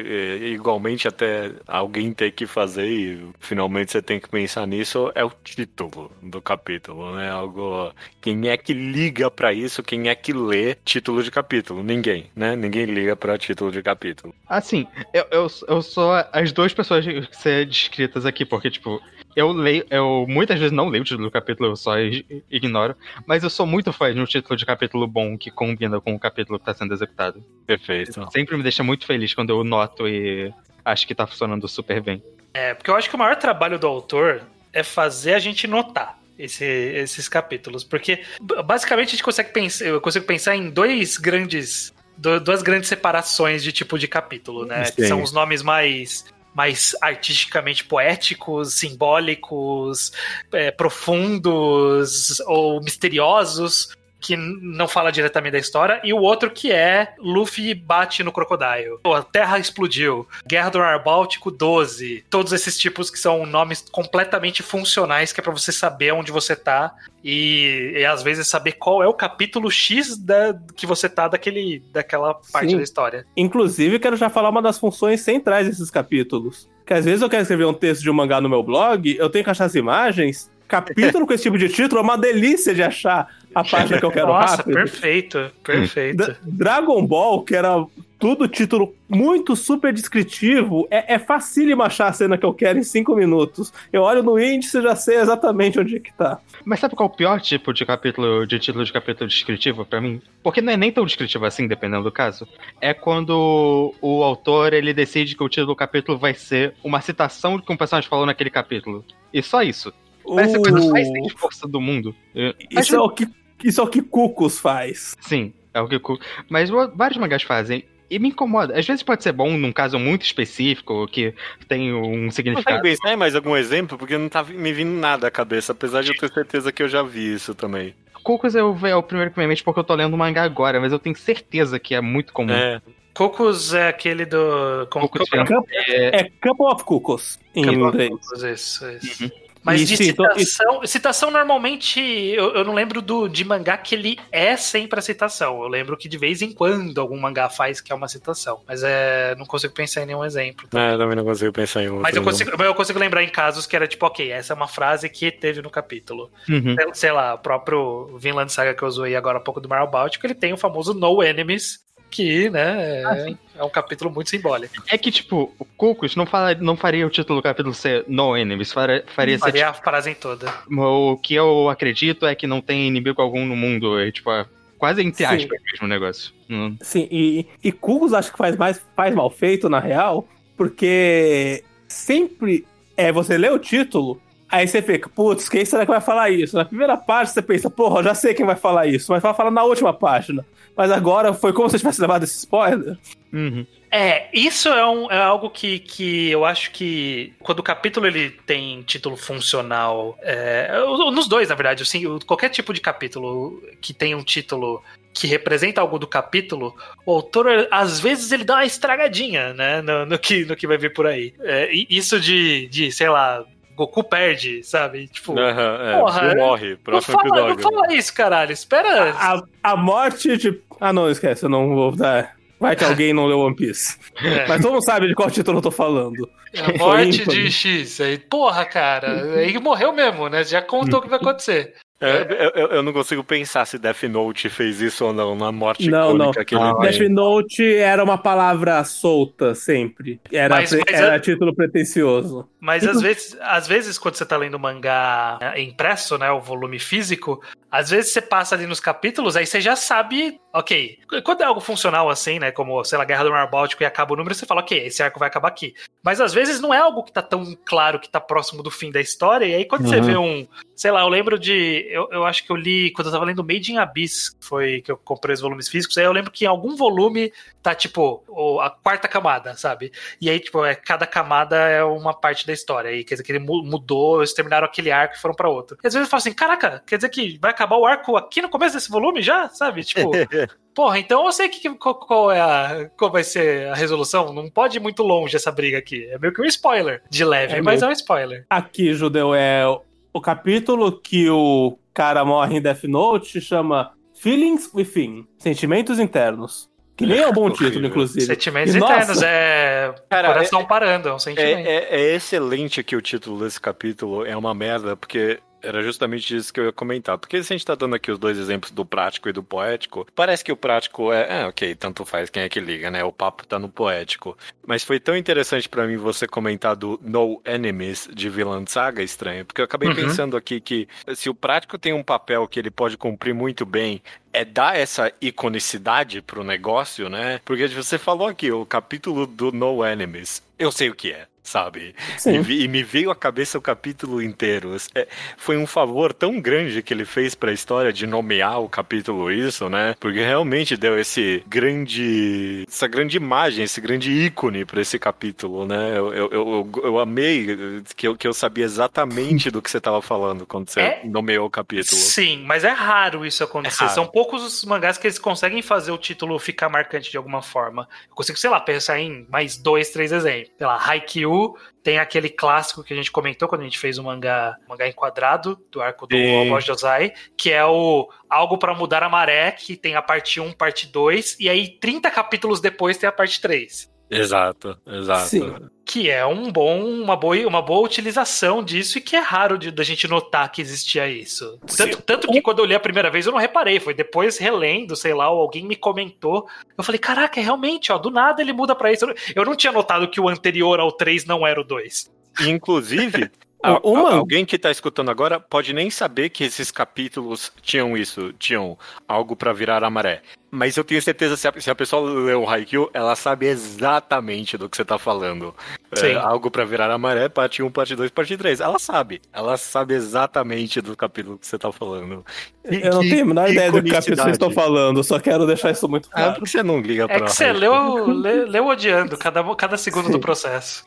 Igualmente até alguém ter que fazer e finalmente você tem que pensar nisso, é o título do capítulo, né? Algo. Quem é que liga pra isso? Quem é que lê título de capítulo? Ninguém, né? Ninguém liga pra título de capítulo. Assim, eu, eu, eu sou as duas pessoas que ser descritas aqui, porque, tipo, eu leio, eu muitas vezes não leio o título do capítulo, eu só ignoro, mas eu sou muito fã de um título de capítulo bom que combina com o capítulo que tá sendo executado. Perfeito. Sempre me deixa muito feliz quando eu noto e acho que tá funcionando super bem. É, porque eu acho que o maior trabalho do autor é fazer a gente notar esse- esses capítulos. Porque basicamente a gente consegue pensar, eu consigo pensar em dois grandes. du- Duas grandes separações de tipo de capítulo, né? Que Sim. são os nomes mais. Mais artisticamente poéticos, simbólicos, é, profundos ou misteriosos, que não fala diretamente da história, e o outro que é Luffy bate no Crocodile. Pô, A Terra explodiu. Guerra do Mar Báltico 12. Todos esses tipos que são nomes completamente funcionais, que é pra você saber onde você tá. E, e às vezes saber qual é o capítulo X da, que você tá daquele, daquela parte Sim. da história. Inclusive, quero já falar uma das funções centrais desses capítulos. Que às vezes eu quero escrever um texto de um mangá no meu blog, eu tenho que achar as imagens. Capítulo com esse tipo de título é uma delícia de achar a página que eu quero Nossa, rápido. perfeito, perfeito. Dra- Dragon Ball, que era tudo título muito super descritivo, é, é facílimo achar a cena que eu quero em cinco minutos. Eu olho no índice e já sei exatamente onde é que tá. Mas sabe qual é o pior tipo de capítulo, de título de capítulo descritivo pra mim? Porque não é nem tão descritivo assim, dependendo do caso. É quando o autor ele decide que o título do capítulo vai ser uma citação do que um personagem falou naquele capítulo. E só isso. Parece a coisa mais sem esforço do mundo. Eu- Isso é, o que, isso é o que Cucos faz. Sim, é o que. eu- Mas vários mangás fazem. E me incomoda. Às vezes pode ser bom num caso muito específico, que tem um significado. pensar em mais algum exemplo? Porque não tá me vindo nada à cabeça, apesar de eu ter certeza que eu já vi isso também. Cocos é o primeiro que me mente porque eu tô lendo o mangá agora, mas eu tenho certeza que é muito comum. É, Cocos é aquele do. Como, Cocos como- Jump é, É Couple of Cucos, em Couple of inglês. Cocos, Isso, isso. Mas Isso, de então, citação, citação normalmente eu, eu não lembro do, de mangá que ele é sempre a citação. Eu lembro que de vez em quando algum mangá faz que é uma citação. Mas é, não consigo pensar em nenhum exemplo. tá? é, também não consigo pensar em outro. Mas eu consigo, mas eu consigo lembrar em casos que era tipo, ok, essa é uma frase que teve no capítulo. Uhum. Sei- Sei lá, o próprio Vinland Saga que eu usei agora há pouco do Mar Báltico, ele tem o famoso No Enemies, que, né, é, é um capítulo muito simbólico. É que, tipo, o Cocos não, fala, não faria o título do capítulo ser No Enemies, faria, faria ser, Faria a frase toda. tipo, o que eu acredito é que não tem inimigo algum no mundo, é, tipo, é quase entre Sim. aspas mesmo o negócio. Hum. Sim, e, e Cucos acho que faz mais faz mal feito, na real, porque sempre é você lê o título, aí você fica, putz, quem será que vai falar isso? Na primeira página você pensa, porra, já sei quem vai falar isso, mas vai falar na última página. Mas agora foi como se eu tivesse levado esse spoiler. Uhum. É, isso é, um- é algo que, que eu acho que quando o capítulo ele tem título funcional, é, nos dois, na verdade, assim, qualquer tipo de capítulo que tem um título que representa algo do capítulo, o autor, às vezes, ele dá uma estragadinha, né, no, no que, no que vai vir por aí. É, isso de, de, sei lá, Goku perde, sabe? Tipo, é, Porra, tu morre, não próximo fala, não fala isso, caralho, espera... A, a morte de. Ah, não, esquece, eu não vou dar. Vai que alguém não leu One Piece. É. Mas todo mundo sabe de qual título eu tô falando. A morte ímpar. de X. Aí, porra, cara. Aí morreu mesmo, né? Já contou o que vai acontecer. É, eu, eu- eu não consigo pensar se Death Note fez isso ou não na morte Não, icônica não. que ele Ah. Death Note era uma palavra solta sempre. Era, Mas- mas era eu- título pretencioso. Mas às vezes, às vezes, quando você tá lendo mangá impresso, né? O volume físico, Às vezes você passa ali nos capítulos, aí você já sabe, ok. Quando é algo funcional assim, né? Como, sei lá, Guerra do Mar Báltico e acaba o número, você fala, ok, esse arco vai acabar aqui. Mas às vezes não é algo que tá tão claro que tá próximo do fim da história. E aí quando você Uhum. vê um. Sei lá, eu lembro de. Eu, eu acho que eu li quando eu tava lendo Made in Abyss, que foi que eu comprei os volumes físicos. Aí eu lembro que em algum volume tá tipo a quarta camada, sabe? E aí, tipo, é, cada camada é uma parte da história. E quer dizer que ele mu- mudou, eles terminaram aquele arco e foram pra outro. E às vezes eu falo assim: caraca, quer dizer que vai acabar o arco aqui no começo desse volume já? Sabe? Tipo. Porra, então eu sei que, qual, qual é a, qual vai ser a resolução. Não pode ir muito longe essa briga aqui. É meio que um spoiler. De leve, É mas meio- é um spoiler. Aqui, Judeu, é o- capítulo que o cara morre em Death Note chama Feelings Within Sentimentos Internos. Que nem é um bom Horrível. título, inclusive. Sentimentos E, nossa, internos. É. Cara, coração parando, é um sentimento. É, é- é excelente que o título desse capítulo é uma merda, porque era justamente isso que eu ia comentar. Porque se a gente tá dando aqui os dois exemplos do prático e do poético, parece que o prático é, é ok, tanto faz quem é que liga, né? O papo tá no poético. Mas foi tão interessante pra mim você comentar do No Enemies de Vilã Saga estranho, porque eu acabei Uhum. pensando aqui que se o prático tem um papel que ele pode cumprir muito bem, é dar essa iconicidade pro negócio, né? Porque você falou aqui, o capítulo do No Enemies, eu sei o que é. Sabe? E, e me veio à cabeça o capítulo inteiro. É, foi um favor tão grande que ele fez pra história de nomear o capítulo isso, né? Porque realmente deu esse grande. essa grande imagem, esse grande ícone pra esse capítulo, né? Eu, eu, eu, eu amei que eu, que eu sabia exatamente do que você tava falando quando você É? nomeou o capítulo. Sim, mas é raro isso acontecer. É raro. São poucos os mangás que eles conseguem fazer o título ficar marcante de alguma forma. Eu consigo, sei lá, pensar em mais dois, três exemplos. Sei lá, Haikyuu tem aquele clássico que a gente comentou quando a gente fez o mangá, mangá enquadrado do arco do Sim. Alboz Josai, que é o Algo pra Mudar a Maré, que tem a parte 1, parte 2, e aí 30 capítulos depois tem a parte 3. Exato, exato. Sim. Que é um bom, uma, boa, uma boa utilização disso e que é raro de, da gente notar que existia isso. Tanto, tanto que quando eu li a primeira vez eu não reparei, foi depois relendo, sei lá, ou alguém me comentou. Eu falei, caraca, realmente, ó, do nada ele muda pra isso. Eu não- Eu não tinha notado que o anterior ao 3 não era o 2. Inclusive, uma- alguém que tá escutando agora pode nem saber que esses capítulos tinham isso, tinham algo pra virar a maré. Mas eu tenho certeza, se a, se a pessoa leu o Haikyuu, ela sabe exatamente do que você tá falando. Sim. É, algo pra virar a maré, parte 1, parte 2, parte 3. Ela sabe. Ela sabe exatamente do capítulo que você tá falando. E Eu não que- tenho a menor que ideia do que vocês iconicidade. estão falando, só quero deixar isso muito Ah, claro. por que você não liga É pra que você leu, leu, leu odiando cada, cada segundo do processo.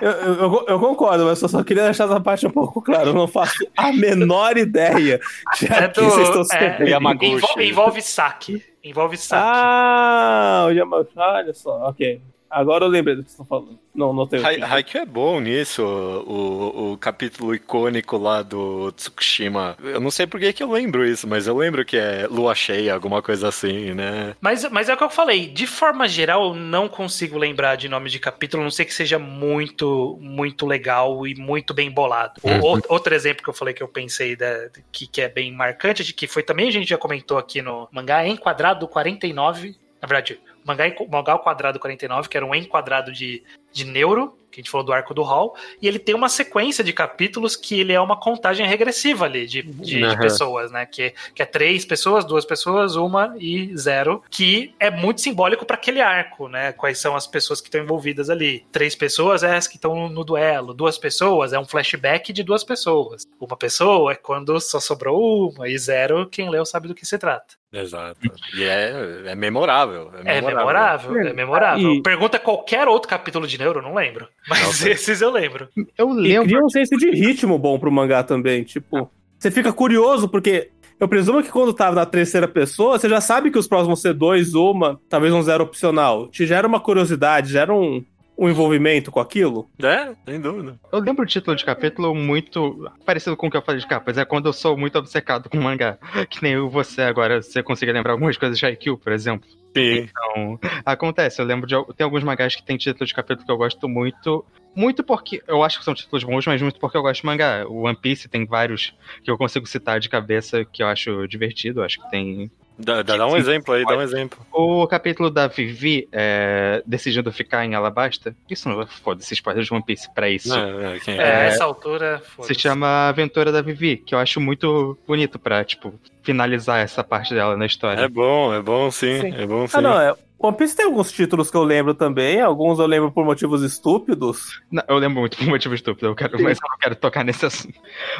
Eu, eu- eu- eu concordo, mas eu só queria deixar essa parte um pouco clara. Eu não faço a menor ideia de É que do- vocês estão se é. Yamaguchi. envolve, envolve saque. Envolve saque. Ah, o olha só, ok. Agora eu lembrei do que vocês estão falando. Não, não tenho. Hai- Haikyuu é bom nisso, o, o capítulo icônico lá do Tsukushima. Eu não sei por que que eu lembro isso, mas eu lembro que é lua cheia, alguma coisa assim, né? Mas, mas é o que eu falei, de forma geral, eu não consigo lembrar de nome de capítulo, a não sei que seja muito, muito legal e muito bem bolado. Uhum. outro- outro exemplo que eu falei que eu pensei da, que, que é bem marcante, de que foi também a gente já comentou aqui no mangá Enquadrado 49. Na verdade, mangá, mangá ao quadrado 49, que era um enquadrado de, de neuro, que a gente falou do arco do Hall, e ele tem uma sequência de capítulos que ele é uma contagem regressiva ali de, de, de Aham. pessoas, né? Que, que é três pessoas, duas pessoas, uma e zero, que é muito simbólico para aquele arco, né? Quais são as pessoas que estão envolvidas ali? Três pessoas é as que estão no duelo, duas pessoas é um flashback de duas pessoas. Uma pessoa é quando só sobrou uma, e zero, quem leu sabe do que se trata. Exato. E é, é memorável. É memorável, é memorável. E- Pergunta qualquer outro capítulo de Neuro, eu não lembro. Mas Nossa. esses eu lembro. Eu E lembro. cria um senso de ritmo bom pro mangá também. Tipo, você fica curioso, porque eu presumo que quando tava na terceira pessoa, você já sabe que os próximos vão ser dois, uma, talvez um zero opcional. Te gera uma curiosidade, gera um, um envolvimento com aquilo. É, sem dúvida. Eu lembro o título de capítulo muito parecido com o que eu falei de capas. É quando eu sou muito obcecado com mangá. Que nem eu, você agora. Você consegue lembrar algumas coisas de Haikyuu, por exemplo? Sim. Então, acontece. Eu lembro de. Tem alguns mangás que tem título de capítulo que eu gosto muito. Muito porque. Eu acho que são títulos bons, mas muito porque eu gosto de mangá. O One Piece tem vários que eu consigo citar de cabeça que eu acho divertido. Eu acho que tem Dá, dá, dá um exemplo aí, dá um exemplo. O capítulo da Vivi é, decidindo ficar em Alabasta, isso não foda-se spoiler de One Piece pra isso. É, é, quem É, é? essa altura. Se chama Aventura da Vivi, que eu acho muito bonito pra, tipo, finalizar essa parte dela na história. É bom, é bom sim, Sim. é bom sim. Ah, não, é. One Piece tem alguns títulos que eu lembro também, alguns eu lembro por motivos estúpidos. Não, eu lembro muito por motivo estúpido, eu quero, mas eu não quero tocar nesse assunto.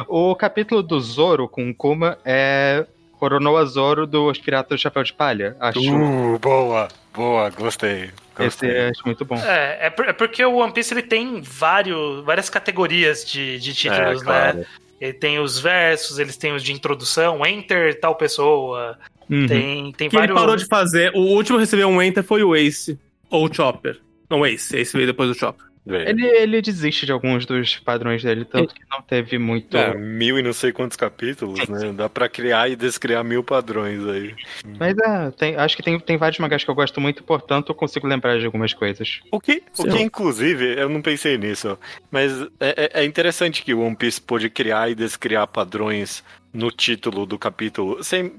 O capítulo do Zoro com o Kuma é Coronoa Zoro dos Piratas do Chapéu de Palha. Acho Uh, boa, boa, gostei. esse gostei. eu acho muito bom. É, é, por- é porque o One Piece ele tem vários, várias categorias de, de títulos, É, claro. né? Ele tem os versos, eles têm os de introdução, enter tal pessoa, Uhum. tem, tem Que ele vários. parou de fazer. O último a receber um Enter foi o Ace. Ou o Chopper. Não, o Ace. Ace veio depois do Chopper. Ele, ele desiste de alguns dos padrões dele, tanto que não teve muito. É, mil e não sei quantos capítulos, né? Dá pra criar e descriar mil padrões aí. Mas é, tem- acho que tem, tem vários mangás que eu gosto muito, portanto eu consigo lembrar de algumas coisas. O que, o que inclusive, eu não pensei nisso, mas é, é- é interessante que o One Piece pôde criar e descriar padrões no título do capítulo, sem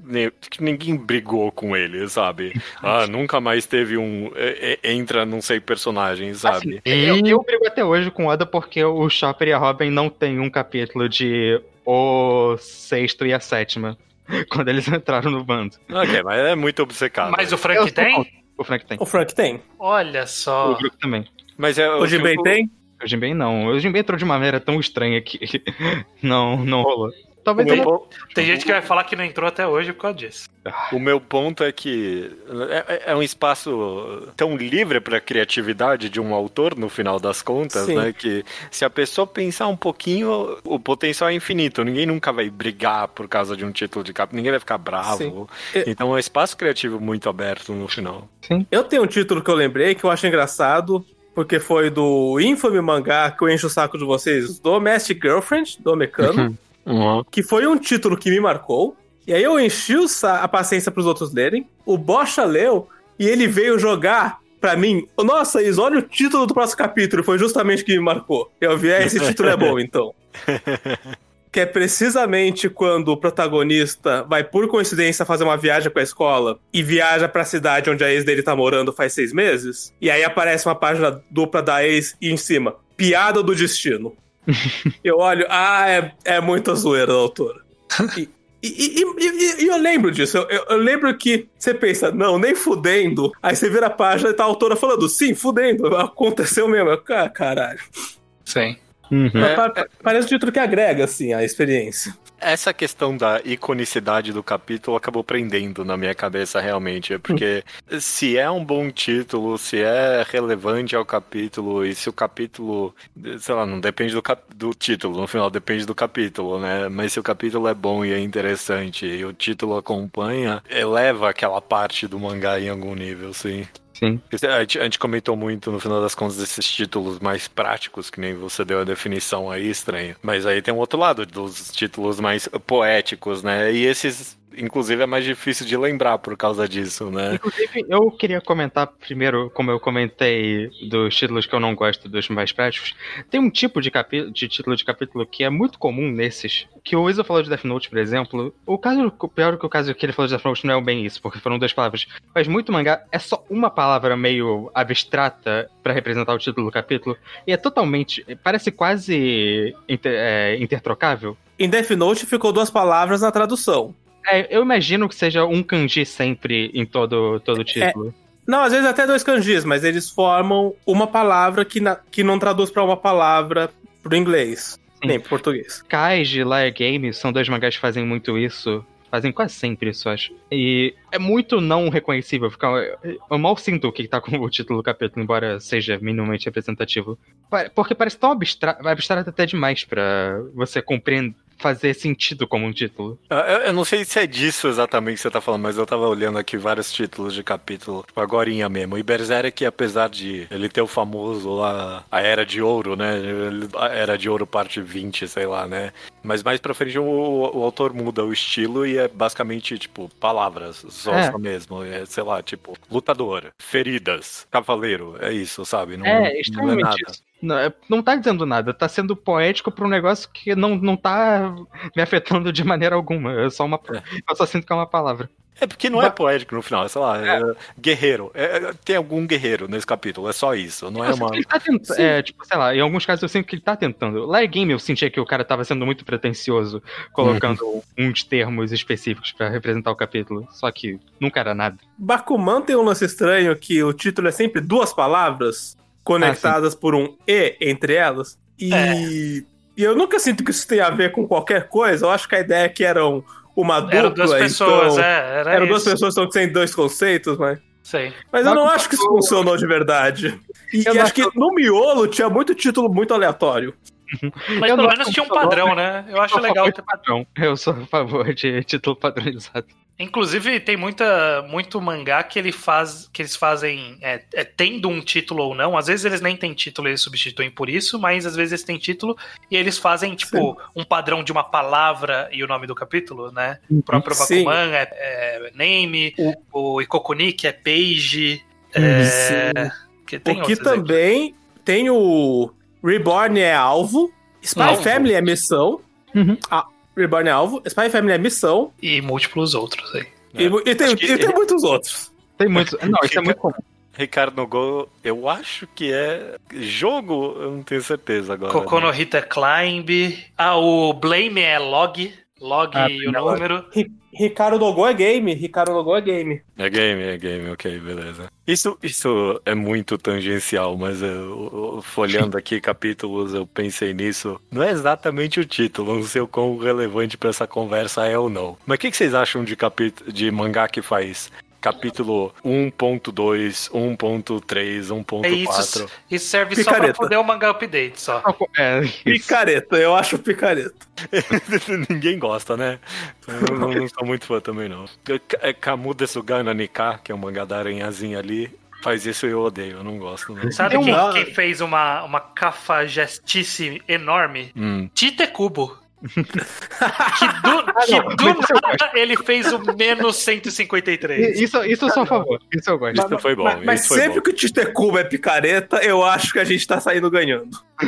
ninguém brigou com ele, sabe? Ah, nunca mais teve um é- é- entra não sei personagem, sabe? Assim, eu, eu brigo até hoje com o Oda porque o Chopper e a Robin não tem um capítulo de o sexto e a sétima. Quando eles entraram no bando. Ok, mas é muito obcecado. Mas o Eu Frank sou tem? O Frank tem. O Frank tem. Olha O só. Brook também. Mas é O Jinbei tem. O Jinbei não. O Jinbei entrou de uma maneira tão estranha que não, não rolou. O Talvez meu, ele... po- Tem gente que vai falar que não entrou até hoje por causa disso. o meu ponto é que é, é um espaço tão livre para criatividade de um autor, no final das contas, Sim. né? Que se a pessoa pensar um pouquinho, o potencial é infinito. Ninguém nunca vai brigar por causa de um título de capa, ninguém vai ficar bravo. Sim. Então é um espaço criativo muito aberto no final. Eu tenho um título que eu lembrei que eu acho engraçado, porque foi do infame mangá que eu encho o saco de vocês, Domestic Girlfriend, do Mecano, que foi um título que me marcou. E aí eu enchi a paciência pros outros lerem. O Bocha leu e ele veio jogar pra mim. Nossa, Is, olha o título do próximo capítulo. Foi justamente o que me marcou. Eu vi, é, esse título é bom, então. Que é precisamente quando o protagonista vai, por coincidência, fazer uma viagem com a escola e viaja pra cidade onde a ex dele tá morando faz seis meses. E aí aparece uma página dupla da ex e em cima, piada do destino. Eu olho, ah, é, é muita zoeira da autora. E, e, e- e- eu lembro disso. Eu, eu- lembro que você pensa, não, nem fudendo. Aí você vira a página e tá a autora falando, sim, fudendo. Aconteceu mesmo. "Ah, caralho. Sim. Uhum. É, pa- Parece um título que agrega, assim, a experiência. Essa questão da iconicidade do capítulo acabou prendendo na minha cabeça realmente, porque se é um bom título, se é relevante ao capítulo e se o capítulo, sei lá, não depende do, cap- do título, no final depende do capítulo, né? Mas se o capítulo é bom e é interessante e o título acompanha, eleva aquela parte do mangá em algum nível, sim. Sim. A gente, a gente comentou muito no final das contas desses títulos mais práticos, que nem você deu a definição aí, estranha. Mas aí tem um outro lado dos títulos mais poéticos, né? E esses, inclusive, é mais difícil de lembrar por causa disso, né? Inclusive, eu queria comentar primeiro, como eu comentei dos títulos que eu não gosto dos mais práticos, tem um tipo de, capi- de título de capítulo que é muito comum nesses, que o Isa falou de Death Note, por exemplo. O caso, o pior que o caso que ele falou de Death Note não é bem isso, porque foram duas palavras. Mas muito mangá é só uma palavra meio abstrata pra representar o título do capítulo, e é totalmente, parece quase inter- é, intertrocável. Em Death Note ficou duas palavras na tradução. É, eu imagino que seja um kanji sempre em todo, todo título. Não, às vezes até dois kanjis, mas eles formam uma palavra que, na- que não traduz pra uma palavra pro inglês, Sim. nem pro português. Kaiji e Liar Games são dois mangás que fazem muito isso. Fazem quase sempre isso, acho. E é muito não reconhecível. Fica, eu mal sinto o que tá com o título do capítulo, embora seja minimamente representativo. Porque parece tão abstrato, abstrato até demais pra você compreender, fazer sentido como um título. Eu, eu não sei se é disso exatamente que você tá falando, mas eu tava olhando aqui vários títulos de capítulo, tipo, agorinha mesmo. E Berserk, apesar de ele ter o famoso lá, a Era de Ouro, né? A Era de Ouro parte 20, sei lá, né? Mas mais pra frente o, o autor muda o estilo e é basicamente, tipo, palavras só, É. só mesmo. É, sei lá, tipo, lutador, feridas, cavaleiro, é isso, sabe? Não, é, não é extremamente nada. isso. Não, é- não tá dizendo nada, tá sendo poético pra um negócio que não, não tá me afetando de maneira alguma. É só uma, É. Eu só sinto que é uma palavra. É porque não é poético no final, é, sei lá, é guerreiro. É, é, tem algum guerreiro nesse capítulo, é só isso. Não é Eu sinto uma. que ele tá tentando, é, tipo, sei lá, em alguns casos eu sinto que ele tá tentando. Lá em Game eu sentia que o cara tava sendo muito pretencioso, colocando uns termos específicos pra representar o capítulo. Só que nunca era nada. Bakuman tem um lance estranho que o título é sempre duas palavras conectadas por um E entre elas. E, e eu nunca sinto que isso tenha a ver com qualquer coisa. Eu acho que a ideia é que eram uma dupla. Eram duas pessoas, então, é. Era Eram duas isso. pessoas que estão sem dois conceitos, mas. Sei. Mas eu não acho que isso funcionou de verdade. E, Eu e não acho que no miolo tinha muito título muito aleatório. Mas Eu pelo menos tinha um padrão, né? Eu acho legal ter padrão. Eu sou a favor de título padronizado. Inclusive, tem muita, muito mangá que, ele faz, que eles fazem é, é, tendo um título ou não. Às vezes eles nem têm título e eles substituem por isso, mas às vezes eles têm título e eles fazem, tipo, um padrão de uma palavra e o nome do capítulo, né? O próprio Sim. Bakuman é, é name, o Ikokunik é page. Sim. É, que tem o que também tem o Reborn é alvo, Spy Alvo. Family é missão. Uhum. Ah, Reborn é alvo, Spy Family é missão. E múltiplos outros aí. E, e tem, e tem muitos outros. Tem muitos. Não, isso é muito comum. Ricardo no Go, eu acho que é jogo, eu não tenho certeza agora. Kokono Hita Climb. Ah, o Blame é log. Log Ah, e o número. Ri- Ricardo Logo é game, Ricardo Logo é game. É game, é game, ok, beleza. Isso, isso é muito tangencial, mas eu, folhando aqui capítulos, eu pensei nisso. Não é exatamente o título, não sei o quão relevante pra essa conversa é ou não. Mas o que, que vocês acham de, capítulo, de mangá que faz capítulo 1.2, 1.3, 1.4? É isso, isso serve só Picareta. pra poder o mangá update só. É. Picareta, eu acho picareta. Ninguém gosta, né? Eu não, não sou muito fã também, não. É Kamuda Sugana Nika, que é um mangá da aranhazinha ali, faz isso e eu odeio, eu não gosto, não. Sabe quem, quem fez uma, uma cafajestice enorme? Hum. Tite Cubo. Que do, que não, do mas nada ele fez o menos 153. Isso, isso eu sou a favor. Isso eu gosto. Isso foi bom, mas mas foi sempre bom. que o Titecuba é picareta, eu acho que a gente tá saindo ganhando.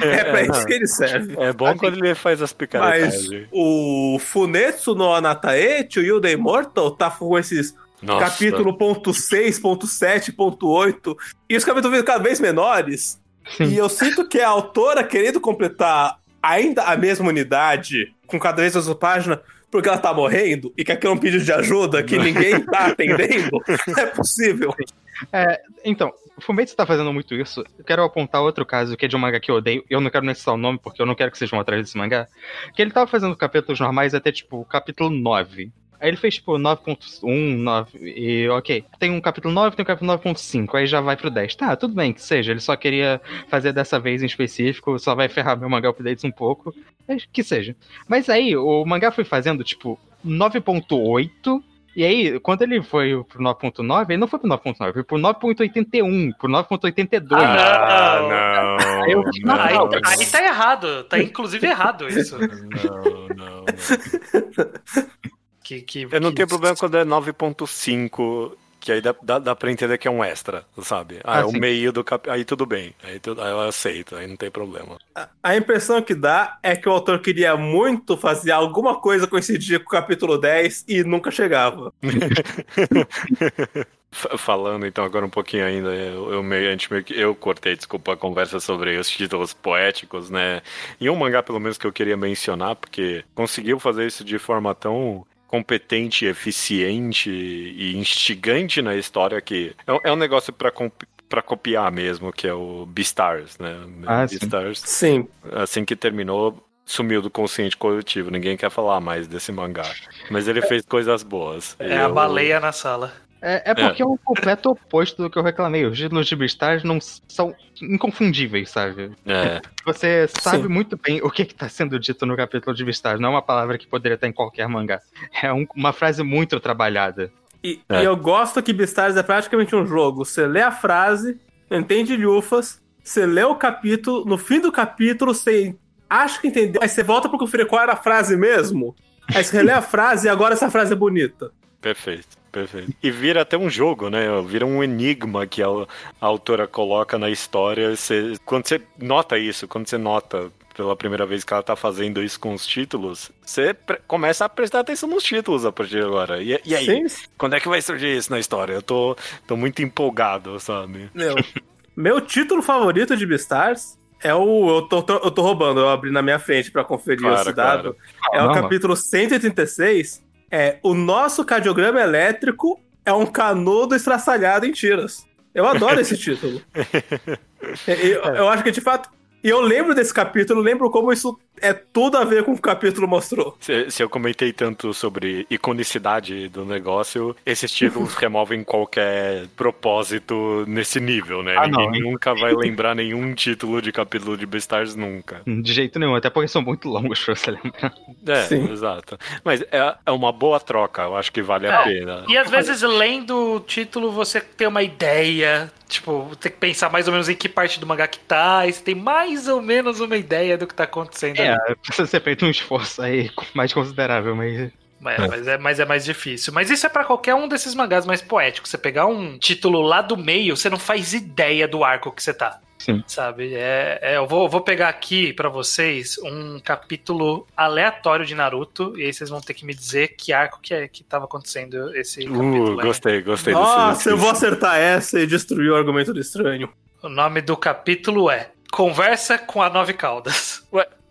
É pra isso que ele serve. É bom quando ele faz as Mas picaretagens. o Funetsu no Anataete, o Yuda Immortal, tá com esses Nossa. capítulo ponto .6, ponto .7, ponto .8, e os capítulos ficam cada vez menores. Sim. E eu sinto que a autora querendo completar ainda a mesma unidade, com cada vez mais uma página, porque ela tá morrendo e que aquilo é um pedido de ajuda que ninguém tá atendendo. Não é possível. Então, o Fumetsu tá fazendo muito isso. Eu quero apontar outro caso que é de um mangá que eu odeio. Eu não quero nem citar o nome, porque eu não quero que sejam atrás desse mangá. Que ele tava fazendo capítulos normais até, tipo, o capítulo 9. Aí ele fez, tipo, 9.1, 9, e ok. Tem um capítulo 9, tem um capítulo 9.5, aí já vai pro 10. Tá, tudo bem, que seja. Ele só queria fazer dessa vez em específico, só vai ferrar meu mangá updates um pouco. Mas Que seja. Mas aí, o mangá foi fazendo, tipo, 9.8, e aí, quando ele foi pro 9.9, ele não foi pro 9.9, foi pro 9.81, pro 9.82. Ah, Não. não. Eu- não, Aí, não, aí tá errado, tá inclusive errado isso. não, não. Que, que, Eu não que- tenho problema quando é 9.5, que aí dá, dá, dá pra entender que é um extra, sabe? Ah, Ah, é o meio do cap... Aí tudo bem. Aí, tu... aí eu aceito, aí não tem problema. A impressão que dá é que o autor queria muito fazer alguma coisa coincidir com o capítulo 10 e nunca chegava. Falando então agora um pouquinho ainda, eu, eu, meio, a gente meio que- eu cortei, desculpa, a conversa sobre os títulos poéticos, né? E um mangá, pelo menos, que eu queria mencionar, porque conseguiu fazer isso de forma tão competente, eficiente e instigante na história que é, é um negócio pra, comp- pra copiar mesmo, que é o Beastars, né? Ah, sim. Beastars, Sim. assim que terminou, sumiu do consciente coletivo. Ninguém quer falar mais desse mangá. Mas ele fez coisas boas. É a Eu- baleia na sala. É, é porque é. o completo oposto do que eu reclamei. Os títulos de Beastars não são inconfundíveis, sabe? É. Você sabe Sim. muito bem o que está sendo dito no capítulo de Beastars. Não é uma palavra que poderia estar em qualquer mangá. É um- uma frase muito trabalhada. E, É. e eu gosto que Beastars é praticamente um jogo. Você lê a frase, entende lufas, você lê o capítulo, no fim do capítulo você acha que entendeu, aí você volta pra conferir qual era a frase mesmo. Aí você relê a frase e agora essa frase é bonita. Perfeito, perfeito. E vira até um jogo, né? Vira um enigma que a, a autora coloca na história. Você- quando você nota isso, quando você nota pela primeira vez que ela tá fazendo isso com os títulos, você começa a prestar atenção nos títulos a partir de agora. E, e aí, Sim, quando é que vai surgir isso na história? Eu tô, tô muito empolgado, sabe? Meu, meu título favorito de Beastars é o. Eu tô, tô- eu tô roubando, eu abri na minha frente pra conferir Claro, esse dado. É Não, o mano. capítulo 186. É o nosso cardiograma elétrico é um canudo estraçalhado em tiras. Eu adoro esse título. É, Eu, eu acho que de fato. E eu lembro desse capítulo, lembro como isso é tudo a ver com o que o capítulo mostrou. Se, se eu comentei tanto sobre iconicidade do negócio, esses títulos removem qualquer propósito nesse nível, né? Ah, Ninguém não, nunca vai lembrar nenhum título de capítulo de Beastars nunca. De jeito nenhum, até porque são muito longos pra você lembrar. É, Sim. exato. Mas é, é uma boa troca, eu acho que vale a É, pena. E às vezes, lendo o título, você tem uma ideia. Tipo, tem que pensar mais ou menos em que parte do mangá que tá. E você tem mais ou menos uma ideia do que tá acontecendo. É, precisa ser feito um esforço aí mais considerável, mas. É, Mas, é, mas é mais difícil. Mas isso é pra qualquer um desses mangás mais poéticos. Você pegar um título lá do meio, você não faz ideia do arco que você tá. Sim. Sabe? É, é, eu vou, vou pegar aqui pra vocês um capítulo aleatório de Naruto. E aí vocês vão ter que me dizer que arco que, é, que tava acontecendo esse Uh, capítulo. aí. gostei, gostei desse Nossa, eu vou acertar essa e destruir o argumento do estranho. O nome do capítulo é Conversa com a Nove Caldas.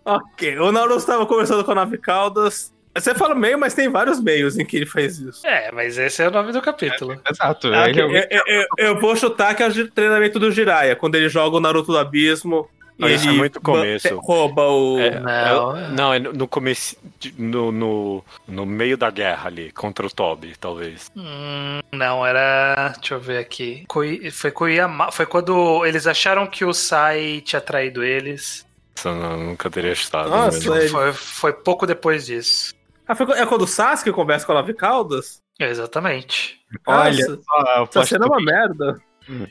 Ok, o Naruto estava conversando com a Nave Caldas. Você fala meio, mas tem vários meios em que ele faz isso. É, mas esse é o nome do capítulo. Exato. Ah, ele ok, é- eu, eu- eu vou chutar que é o treinamento do Jiraiya, quando ele joga o Naruto do abismo. E isso é ele muito começo. ba- rouba o. É, Não. é- não, é no começo. No, no, no meio da guerra ali, contra o Toby, talvez. Hum, não, era. Deixa eu ver aqui. Foi com o Yama- Foi quando eles acharam que o Sai tinha traído eles. Não- nunca teria chutado. Nossa. Ele- Foi, foi pouco depois disso. Ah, foi, é quando o Sasuke conversa com a Nave Caldas? Exatamente. Olha Nossa, essa cena é uma merda.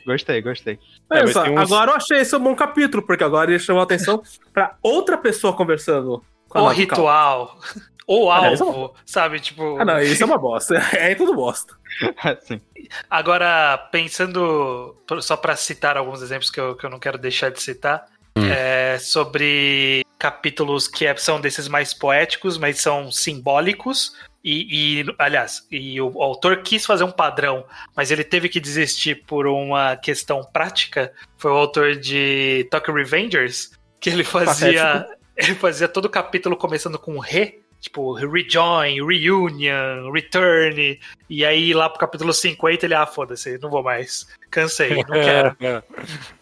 Gostei, gostei. É, só, uns- agora eu achei isso um bom capítulo, porque agora ele chamou a atenção pra outra pessoa conversando com a O ritual. O Ah, não, isso é alvo, sabe? Tipo. Ah, não, isso é uma bosta. É tudo bosta. Assim. Agora, pensando, só para citar alguns exemplos que eu, que eu não quero deixar de citar, Hum. é, sobre capítulos que é- são desses mais poéticos, mas são simbólicos. E, e, aliás, e o autor quis fazer um padrão, mas ele teve que desistir por uma questão prática. Foi o autor de Tokyo Revengers, que ele fazia, ele fazia todo o capítulo começando com re, tipo rejoin, reunion, return, e aí lá pro capítulo 50 ele, ah, foda-se, não vou mais, cansei, não quero.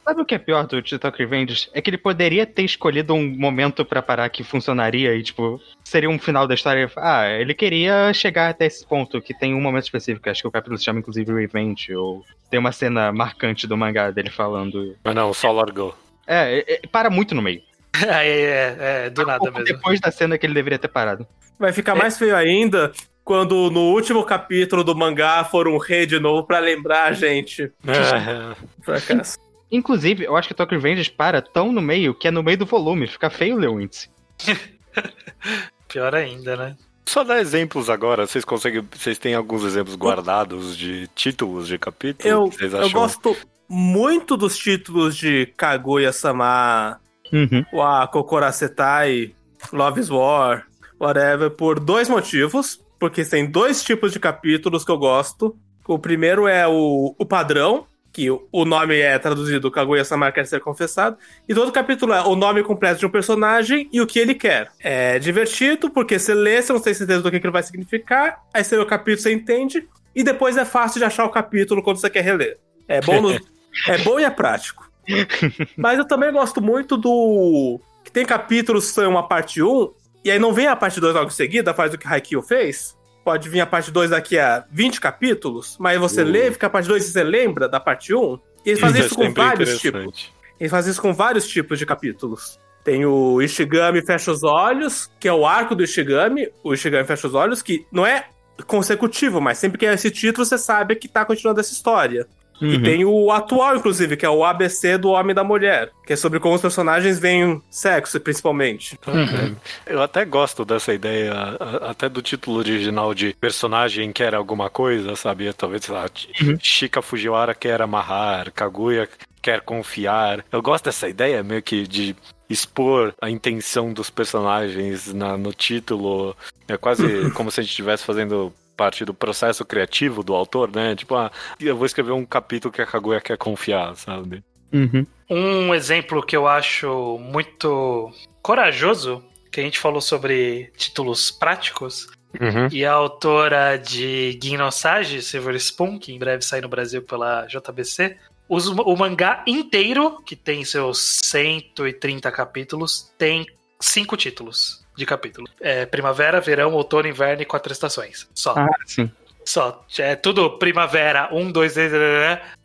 Sabe o que é pior do TikTok Revenge? É que ele poderia ter escolhido um momento pra parar que funcionaria e, tipo, seria um final da história. Ah, ele queria chegar até esse ponto, que tem um momento específico. Acho que o capítulo se chama, inclusive, Revenge, ou tem uma cena marcante do mangá dele falando. Mas não, só largou. É, é, é, para muito no meio. Aí é, é, do nada Pouco mesmo. depois da cena que ele deveria ter parado. Vai ficar mais feio ainda quando no último capítulo do mangá for um rei de novo pra lembrar a gente. É, Fracasso. Inclusive, eu acho que Tokyo Revengers para tão no meio que é no meio do volume. Fica feio ler o índice. Pior ainda, né? Só dar exemplos agora, vocês conseguem. Vocês têm alguns exemplos guardados de títulos de capítulo? Eu, eu gosto muito dos títulos de Kaguya-sama, Uhum. wa Kokorasetai, Love is War, whatever, por dois motivos. Porque tem dois tipos de capítulos que eu gosto. O primeiro é o, o padrão, que o- o nome é traduzido Kaguya-sama quer ser confessado. E todo capítulo é o nome completo de um personagem e o que ele quer. É divertido, porque você lê, você não tem certeza do que aquilo vai significar. Aí você lê o capítulo, você entende. E depois é fácil de achar o capítulo quando você quer reler. É bom, no- é bom e é prático. Mas eu também gosto muito do. Que tem capítulos que são uma parte 1, e aí não vem a parte 2 logo em seguida, faz o que Haikyuu fez. Pode vir a parte 2 daqui a 20 capítulos, mas você Uh. lê, fica a parte 2 e você lembra da parte 1. E eles fazem é isso com sempre vários tipos. Eles fazem isso com vários tipos de capítulos. Tem o Ishigami Fecha os Olhos, que é o arco do Ishigami. O Ishigami Fecha os Olhos, que não é consecutivo, mas sempre que é esse título, você sabe que tá continuando essa história. E Uhum. tem o atual, inclusive, que é o ABC do Homem e da Mulher, que é sobre como os personagens veem sexo, principalmente. Uhum. Eu até gosto dessa ideia, até do título original de personagem quer alguma coisa, sabe? Talvez, sei lá, Uhum. Shika Fujiwara quer amarrar, Kaguya quer confiar. Eu gosto dessa ideia meio que de expor a intenção dos personagens na, no título. É quase como se a gente estivesse fazendo parte do processo criativo do autor, né? Tipo, ah, eu vou escrever um capítulo que a Kaguya quer confiar, sabe? Uhum. Um exemplo que eu acho muito corajoso, que a gente falou sobre títulos práticos, Uhum. e a autora de Ginosage, Silver Spoon, que em breve sai no Brasil pela JBC, usa o mangá inteiro, que tem seus 130 capítulos, tem cinco títulos de capítulo. É primavera, verão, outono, inverno e quatro estações. Só. Ah, sim. Só. É tudo primavera, um, dois, três,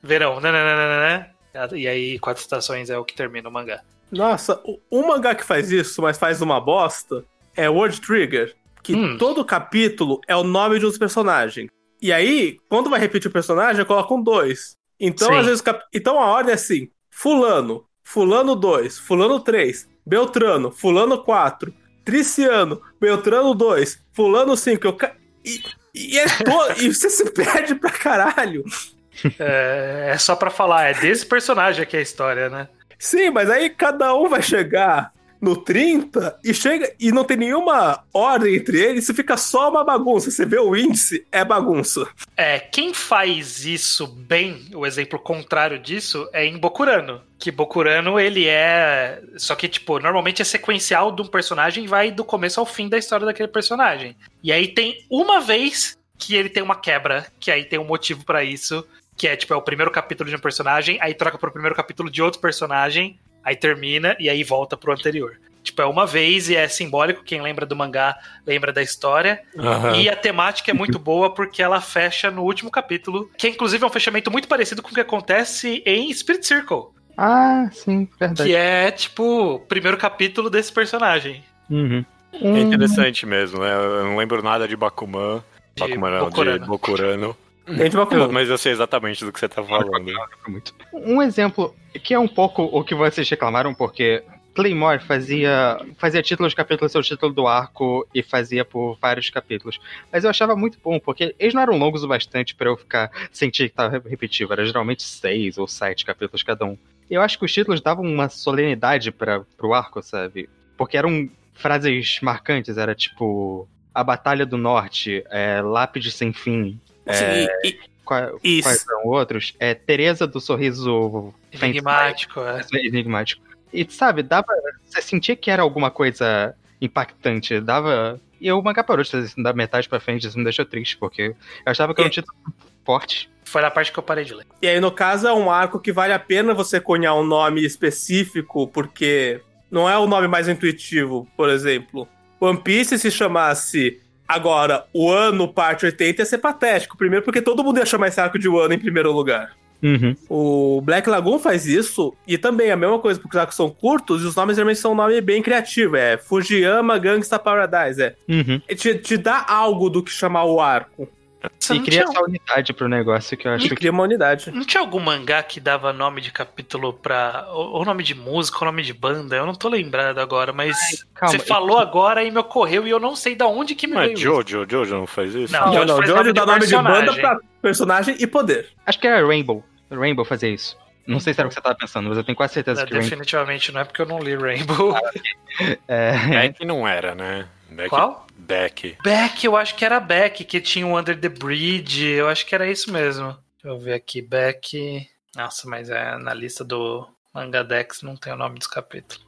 verão, nananana, e aí quatro estações é o que termina o mangá. Nossa, o, um mangá que faz isso, mas faz uma bosta, é World Trigger. Que Hum. todo capítulo é o nome de um dos personagens. E aí, quando vai repetir o personagem, coloca um dois. Então, Sim. às vezes, o cap- então a ordem é assim: Fulano, Fulano 2, Fulano 3, Beltrano, Fulano 4, Triciano, Beltrano 2, Fulano 5. Eu e, e, é to- e você se perde pra caralho. É, é só pra falar, é desse personagem aqui a história, né? Sim, mas aí cada um vai chegar no 30 e chega e não tem nenhuma ordem entre eles, fica só uma bagunça. Você vê o índice, é bagunça. É, quem faz isso bem, o exemplo contrário disso, é em Bokurano. Que Bokurano, ele é. Só que, tipo, normalmente é sequencial de um personagem e vai do começo ao fim da história daquele personagem. E aí tem uma vez que ele tem uma quebra, que aí tem um motivo pra isso, que é, tipo, é o primeiro capítulo de um personagem, aí troca pro primeiro capítulo de outro personagem, aí termina e aí volta pro anterior. Tipo, é uma vez e é simbólico, quem lembra do mangá lembra da história. Aham. E a temática é muito boa porque ela fecha no último capítulo, que inclusive é um fechamento muito parecido com o que acontece em Spirit Circle, Ah, sim, verdade. que é tipo o primeiro capítulo desse personagem. Uhum. É interessante mesmo, né? Eu não lembro nada de Bakuman. De Bakuman não, Bokurano. de Bokurano. Gente, Bakuman. Mas eu sei exatamente do que você tá falando. Um exemplo que é um pouco o que vocês reclamaram, porque Claymore fazia, fazia títulos de capítulos, seu título do arco, e fazia por vários capítulos. Mas eu achava muito bom, porque eles não eram longos o bastante pra eu ficar sentir que tava repetitivo. Era geralmente seis ou sete capítulos cada um. E eu acho que os títulos davam uma solenidade para pro arco, sabe? Porque eram frases marcantes, era tipo. A Batalha do Norte, é, Lápide Sem Fim, Sim, e- e- Qua- Isso. Quais são outros? É Tereza do Sorriso Enigmático, é. Enigmático. E sabe, dava. Você sentia que era alguma coisa impactante. Dava. E o mangá parou de fazer isso da metade pra frente, isso me deixou triste, porque eu achava que era um título forte. Foi na parte que eu parei de ler. E aí, no caso, é um arco que vale a pena você cunhar um nome específico, porque não é o nome mais intuitivo, por exemplo. One Piece se chamasse agora o ano parte 80 ia ser patético. Primeiro porque todo mundo ia chamar esse arco de Wano em primeiro lugar. Uhum. O Black Lagoon faz isso, e também é a mesma coisa, porque os arcos são curtos e os nomes geralmente são um nome bem criativo. É Fujiyama Gangsta Paradise. É. Uhum. Te, te dá algo do que chamar o arco. Você E cria tinha, essa unidade pro negócio que eu acho E que. cria uma unidade. não tinha algum mangá que dava nome de capítulo pra. Ou nome de música, ou nome de banda? Eu não tô lembrado agora, mas. Calma, você falou agora e me ocorreu e eu não sei da onde que me Mas veio. isso. Jojo, Jojo não faz isso? Não. Não, Jojo não, Jojo nome de dá nome de banda personagem. pra personagem e poder. Acho que era Rainbow. Rainbow fazia isso. Não sei se era o que você tava pensando, mas eu tenho quase certeza É, que Rainbow. definitivamente não é porque eu não li Rainbow. É, Beck não era, né? Beck, Qual? Beck. Beck, eu acho que era Beck, que tinha o Under the Bridge. Eu acho que era isso mesmo. Deixa eu ver aqui, Beck. Nossa, mas é na lista do Mangadex não tem o nome dos capítulos.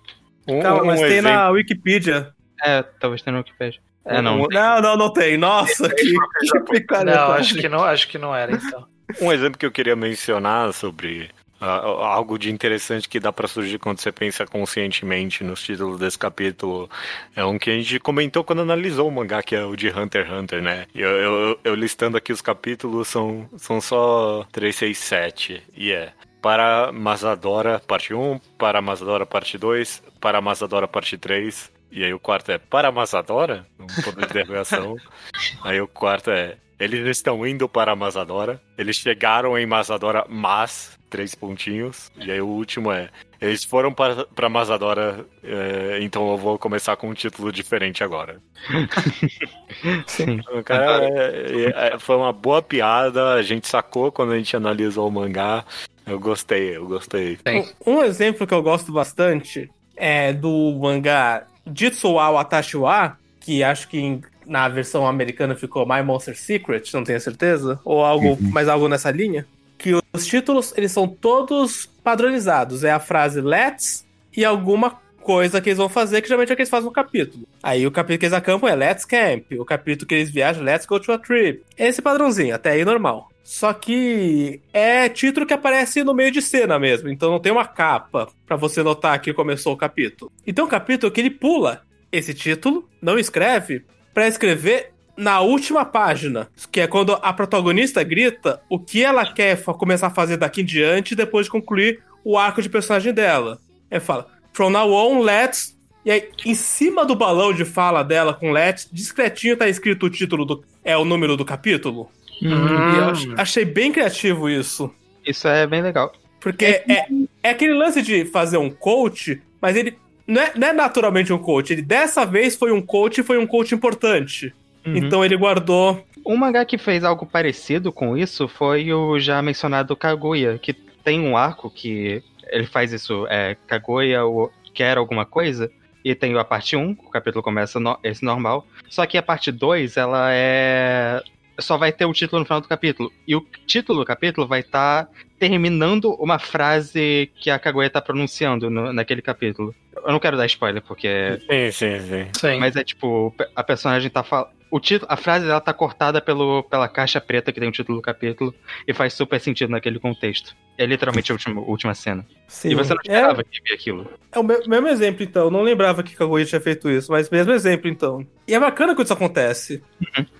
Um, Calma, mas um tem exemplo- na Wikipedia. é, talvez tenha no Wikipedia. É, não. Um- Não, não, não tem. Nossa, que, que picareta. Não, acho que não, acho que não era então. Um exemplo que eu queria mencionar sobre algo de interessante que dá pra surgir quando você pensa conscientemente nos títulos desse capítulo é um que a gente comentou quando analisou o mangá, que é o de Hunter x Hunter, né? Eu, eu, eu listando aqui os capítulos são, são só 3, 6, 7. E é. Para Mazadora, parte 1, para Mazadora, parte 2, para Mazadora, parte 3. E aí o quarto é para Mazadora? Um ponto de interrogação. Aí o quarto é eles estão indo para Mazadora. Eles chegaram em Mazadora, mas três pontinhos. E aí o último é eles foram para, para Mazadora, é, então eu vou começar com um título diferente agora. Sim. O Cara, é- é- foi uma boa piada. A gente sacou quando a gente analisou o mangá. Eu gostei, eu gostei. Um, um exemplo que eu gosto bastante é do mangá Jitsu wa Watashi wa, que acho que em- na versão americana ficou My Monster Secret, não tenho certeza, ou algo, mais algo nessa linha, que os títulos, eles são todos padronizados, é a frase let's e alguma coisa que eles vão fazer, que geralmente é o que eles fazem no capítulo. Aí o capítulo que eles acampam é Let's Camp, o capítulo que eles viajam, Let's Go to a Trip. Esse padrãozinho, até aí normal. Só que é título que aparece no meio de cena mesmo, então não tem uma capa pra você notar que começou o capítulo. Então um capítulo que ele pula esse título, não escreve, pra escrever na última página, que é quando a protagonista grita o que ela quer começar a fazer daqui em diante depois de concluir o arco de personagem dela. Ela fala, from now on, let's. E aí, em cima do balão de fala dela com let's, discretinho tá escrito o título do. É o número do capítulo. E eu ach- achei bem criativo isso. Isso é bem legal. Porque é, é aquele lance de fazer um coach, mas ele não é, não é naturalmente um coach. Ele dessa vez foi um coach e foi um coach importante. Então ele guardou. Um mangá que fez algo parecido com isso foi o já mencionado Kaguya, que tem um arco que ele faz isso, é, Kaguya o- quer alguma coisa, e tem a parte 1, o capítulo começa no- esse normal, só que a parte 2, ela é... só vai ter o título no final do capítulo, e o título do capítulo vai estar terminando uma frase que a Kaguya tá pronunciando no- naquele capítulo. Eu não quero dar spoiler, porque Sim, sim, sim. Sim. mas é tipo, a personagem tá falando. O título, a frase dela tá cortada pelo, pela caixa preta que tem o título do capítulo e faz super sentido naquele contexto. É literalmente a última, última cena. Sim. E você não é, esperava que via aquilo. é o me- mesmo exemplo, então. Eu Não lembrava que Kaguya tinha feito isso, mas mesmo exemplo, então. E é bacana quando isso acontece.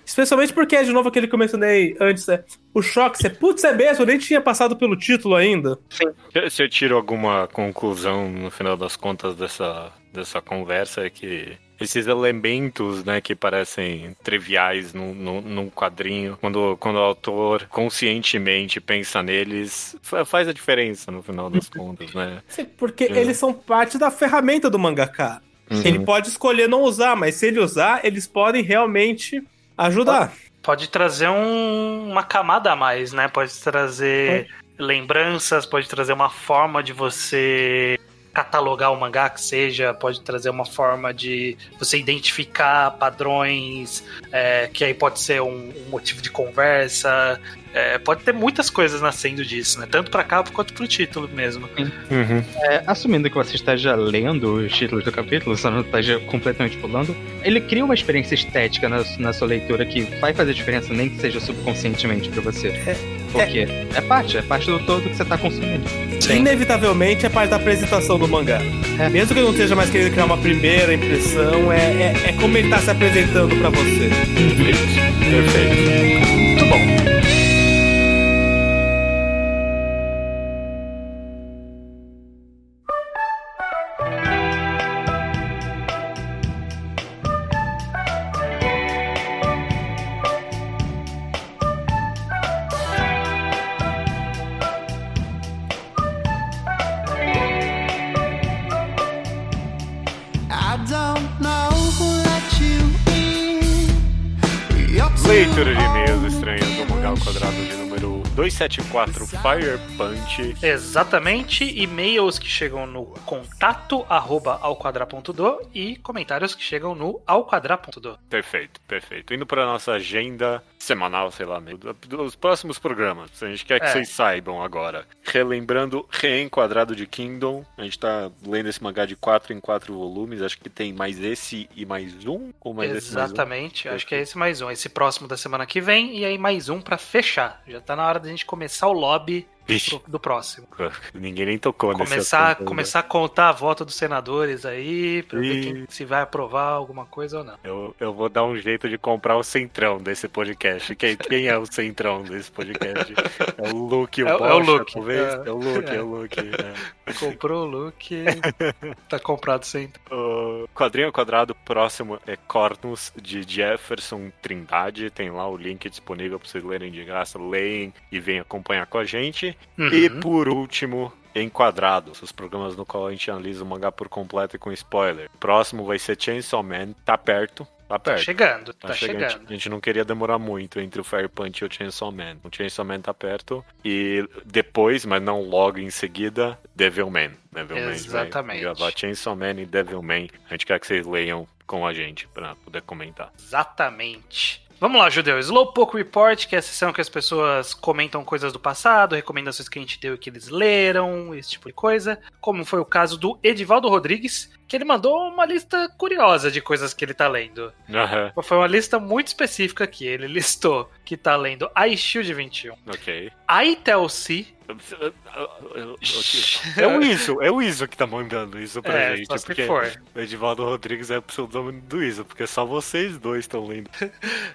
Especialmente porque é de novo aquele que eu mencionei antes, é o choque, você, putz, é mesmo, eu nem tinha passado pelo título ainda. Se- Se eu tiro alguma conclusão no final das contas dessa, dessa conversa é que esses elementos, né, que parecem triviais num, num, num quadrinho, quando, quando o autor conscientemente pensa neles, fa- faz a diferença no final das contas, né? Sim, Porque É. eles são parte da ferramenta do mangaka. Uhum. Ele pode escolher não usar, mas se ele usar, eles podem realmente ajudar. Pode trazer um- uma camada a mais, né? Pode trazer lembranças, pode trazer uma forma de você catalogar o mangá que seja, pode trazer uma forma de você identificar padrões, é, que aí pode ser um, um motivo de conversa. É, pode ter muitas coisas nascendo disso, né? Tanto pra capa quanto pro título mesmo. Uhum. É, assumindo que você esteja lendo os títulos do capítulo, só não esteja completamente pulando, ele cria uma experiência estética na, na sua leitura que vai fazer diferença, nem que seja subconscientemente pra você. Porque é parte, é parte do todo que você tá consumindo. Inevitavelmente é parte da apresentação do mangá. É. Mesmo que eu não esteja mais querendo criar uma primeira impressão, é, é, é como ele tá se apresentando pra você. Perfeito. Muito bom. 274 Fire Punch. Exatamente, e-mails que chegam no contato arroba e comentários que chegam no alquadra.do. Perfeito, perfeito. Indo para nossa agenda semanal, sei lá, dos próximos programas. A gente quer que É. vocês saibam agora. Relembrando Reenquadrado de Kingdom. A gente tá lendo esse mangá de 4 em 4 volumes. Acho que tem mais esse e mais um? Ou mais esse e mais um? Exatamente, acho que é esse mais um. Esse próximo da semana que vem e aí mais um pra fechar. Já tá na hora da gente começar o lobby Vixe, do, próximo. ninguém nem tocou nesse Começar, assunto ainda. começar a contar a volta dos senadores aí, pra ver Ih. quem, se vai aprovar alguma coisa ou não. Eu, eu vou dar um jeito de comprar o centrão desse podcast. Quem, quem é o centrão desse podcast? É o Luke, o É o- Bocha, é o Luke, talvez? é. É, o Luke, é, É. o Luke. é. Comprou o look, tá comprado sem. O quadrinho quadrado próximo é Cornus, de Jefferson Trindade. Tem lá o link disponível para vocês lerem de graça. Leem e venham acompanhar com a gente. E Uhum. por último, Enquadrados, os programas no qual a gente analisa o mangá por completo e com spoiler. Próximo vai ser Chainsaw Man, tá perto. Tá Tá perto. chegando, Tá tá chegando. chegando. A gente não queria demorar muito entre o Fire Punch e o Chainsaw Man. O Chainsaw Man tá perto. E depois, mas não logo em seguida, Devilman. Devilman Exatamente. vai gravar Chainsaw Man e Devilman. A gente quer que vocês leiam com a gente pra poder comentar. Exatamente. Vamos lá, Judeu. Slowpoke Report, que é a sessão que as pessoas comentam coisas do passado, recomendações que a gente deu e que eles leram, esse tipo de coisa. Como foi o caso do Edivaldo Rodrigues, que ele mandou uma lista curiosa de coisas que ele tá lendo. Aham, Foi uma lista muito específica aqui. Ele listou que tá lendo iShield 21, ok. iTelC, É o Iso, é o Iso que tá mandando isso pra é, gente. só se Porque for. o Edivaldo Rodrigues é o pseudônimo do Iso, porque só vocês dois estão lendo.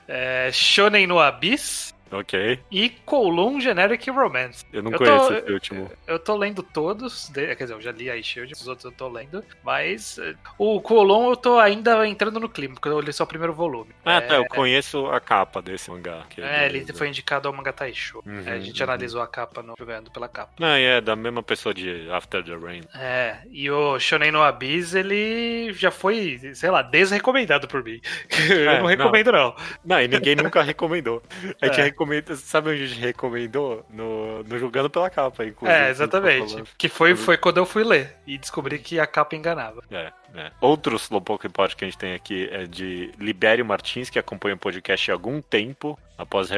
É, Shonen no Abyss Ok. e Kowloon Generic Romance. Eu não Eu conheço tô- esse último. Eu tô lendo todos, quer dizer, eu já li a Shield, os outros eu tô lendo, mas eh, o Colon eu tô ainda entrando no clima, porque eu li só o primeiro volume. Ah, é, tá. Eu conheço a capa desse mangá. É, do- ele foi indicado ao Manga Taisho. Uhum, É, a gente uhum. analisou a capa no jogando pela capa. Não, e é da mesma pessoa de After the Rain. É, e o Shonen no Abyss, ele já foi, sei lá, desrecomendado por mim. eu É, não recomendo, não. Não, e ninguém nunca recomendou. A gente É. recomenda. Sabe onde a gente recomendou? No, no Jogando pela Capa, inclusive. É, exatamente. Que foi, foi quando eu fui ler e descobri que a capa enganava. É, é. Outro Slowpoke Report que a gente tem aqui é de Libério Martins, que acompanha o podcast há algum tempo, após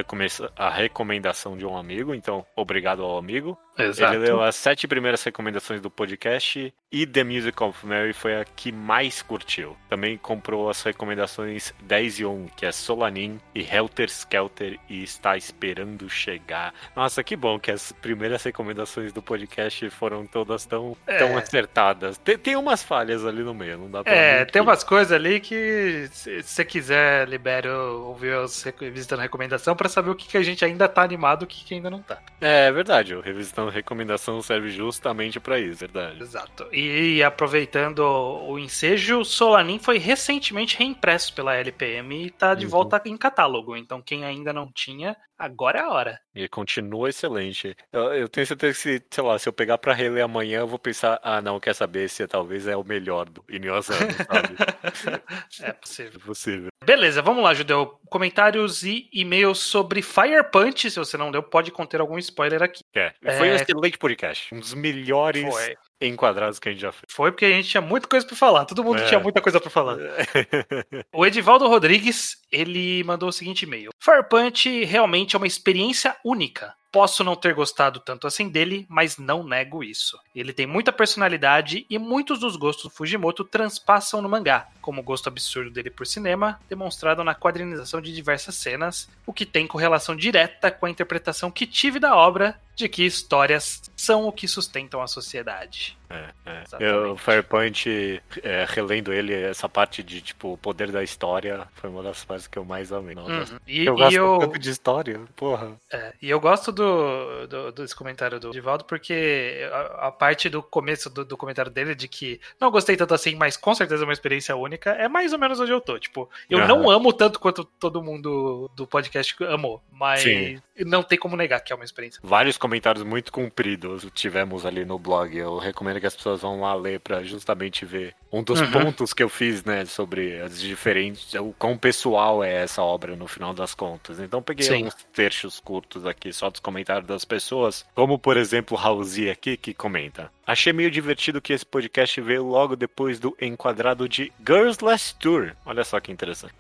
a recomendação de um amigo. Então, obrigado ao amigo. Ele leu as sete primeiras recomendações do podcast e The Music of Mary foi a que mais curtiu. Também comprou as recomendações 10 e 1, que é Solanin e Helter Skelter e está esperando chegar. Nossa, que bom que as primeiras recomendações do podcast foram todas tão, É. tão acertadas. Tem, tem umas falhas ali no meio, não dá pra É, tem umas coisas ali que, se você quiser, libere ouvir os rec- visitando a recomendação pra saber o que, que a gente ainda tá animado e o que, que ainda não tá. É verdade, o Revisitando Recomendação serve justamente pra isso, verdade. Exato. E aproveitando o ensejo, Solanin foi recentemente reimpresso pela LPM e tá de Uhum. volta em catálogo. Então, quem ainda não tinha, agora é a hora. E continua excelente. Eu, eu tenho certeza que, se, sei lá, se eu pegar pra reler amanhã, eu vou pensar, ah, não, quer saber, esse talvez é o melhor do Inuyasano, sabe? É possível. É possível. Beleza, vamos lá, Judeu. Comentários e e-mails sobre Fire Punch. Se você não deu, pode conter algum spoiler aqui. É. Foi um É. excelente podcast. Um dos melhores Foi. Enquadrados que a gente já fez. Foi porque a gente tinha muita coisa pra falar. Todo mundo É. tinha muita coisa pra falar. O Edivaldo Rodrigues, ele mandou o seguinte e-mail. Fire Punch realmente é uma experiência única. Posso não ter gostado tanto assim dele, mas não nego isso. Ele tem muita personalidade e muitos dos gostos do Fujimoto transpassam no mangá, como o gosto absurdo dele por cinema, demonstrado na quadrinização de diversas cenas, o que tem correlação direta com a interpretação que tive da obra de que histórias são o que sustentam a sociedade. É, é. Eu, o Firepoint, é, relendo ele, essa parte de, tipo, o poder da história, foi uma das partes que eu mais amei. Uhum. E, Eu gosto eu, tanto de história, porra. É, e eu gosto do, do- desse comentário do Divaldo porque a, a parte do começo do, do comentário dele de que não gostei tanto assim, mas com certeza é uma experiência única, é mais ou menos onde eu tô. Tipo, eu Aham. não amo tanto quanto todo mundo do podcast amou, mas Sim. não tem como negar que é uma experiência. Vários comentários muito compridos tivemos ali no blog. Eu recomendo que as pessoas vão lá ler pra justamente ver um dos Uhum. pontos que eu fiz, né, sobre as diferentes, o quão pessoal é essa obra no final das contas. Então peguei Sim. uns trechos curtos aqui só dos comentários das pessoas, como por exemplo o Raulzi aqui que comenta: Achei meio divertido que esse podcast veio logo depois do enquadrado de Girls Last Tour. Olha só que interessante.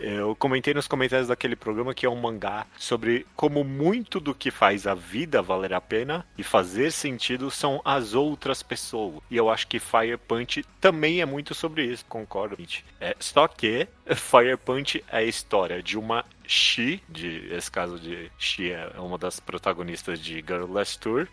Eu comentei nos comentários daquele programa que é um mangá sobre como muito do que faz a vida valer a pena e fazer sentido são as outras pessoas. E eu acho que Fire Punch também é muito sobre isso, concordo. gente. É, só que Fire Punch é a história de uma Shi, de, esse caso de Shi é uma das protagonistas de Girl Last Tour,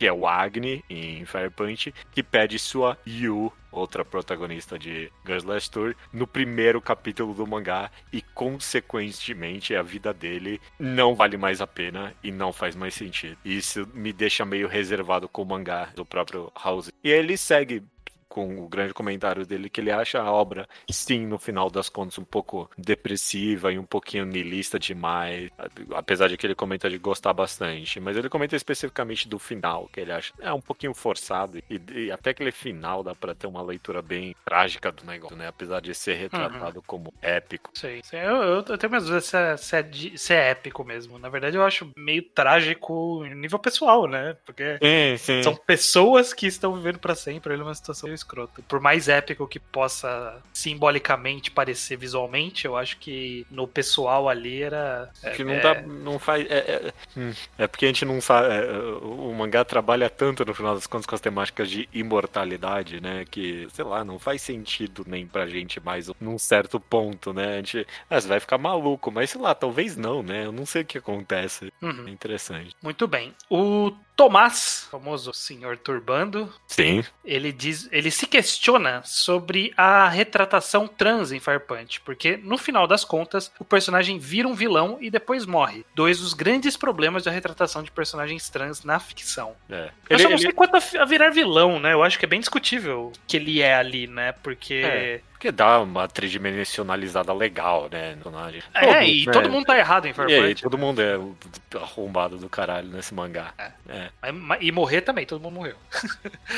que é o Agni em Fire Punch, que pede sua Yu, outra protagonista de Girls Last Tour, no primeiro capítulo do mangá e, consequentemente, a vida dele não vale mais a pena e não faz mais sentido. Isso me deixa meio reservado com o mangá do próprio House. E ele segue com o grande comentário dele que ele acha a obra, sim, no final das contas, um pouco depressiva e um pouquinho niilista demais. Apesar de que ele comenta de gostar bastante. Mas ele comenta especificamente do final, que ele acha é um pouquinho forçado. E, e até aquele final dá pra ter uma leitura bem trágica do negócio, né? Apesar de ser retratado como épico. Sei, sei. Eu, eu, eu tenho minhas dúvidas se é, se, é de- se é épico mesmo. Na verdade, eu acho meio trágico em nível pessoal, né? Porque Sim, sim. são pessoas que estão vivendo pra sempre ele é uma situação meio escrota. Por mais épico que possa simbolicamente parecer visualmente, eu acho que no pessoal ali era. é, que não é, dá, não faz. É, é, hum, é porque a gente não sabe. é, o mangá trabalha tanto no final das contas com as temáticas de imortalidade, né? Que, sei lá, não faz sentido nem pra gente mais num certo ponto, né? A gente. Ah, você vai ficar maluco, mas sei lá, talvez não, né? Eu não sei o que acontece. uhum. É interessante. Muito bem. O Tomás, famoso senhor Turbando, Sim. ele diz, ele se questiona sobre a retratação trans em Fire Punch, porque no final das contas o personagem vira um vilão e depois morre. Dois dos grandes problemas da retratação de personagens trans na ficção. É. Eu Ele, só não ele- sei quanto a virar vilão, né? Eu acho que é bem discutível que ele é ali, né? Porque É. Porque dá uma tridimensionalizada legal, né? no personagem. é, Todos, e né? todo mundo tá errado em Fire E aí, todo mundo é o arrombado do caralho nesse mangá. É, mas- E morrer também, todo mundo morreu.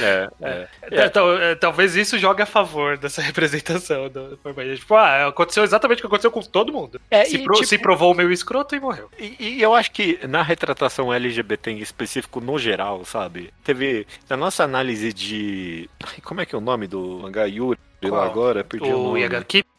é, é. É, tal- é, Talvez isso jogue a favor dessa representação do Fire Punch. Tipo, ah, aconteceu exatamente o que aconteceu com todo mundo. É, se, e, pro- tipo- se provou o meu escroto e morreu. E, e eu acho que na retratação LGBT em específico, no geral, sabe? Teve. Na nossa análise de. Como é que é o nome do mangá Yuri? Lá agora, perdi o, O nome.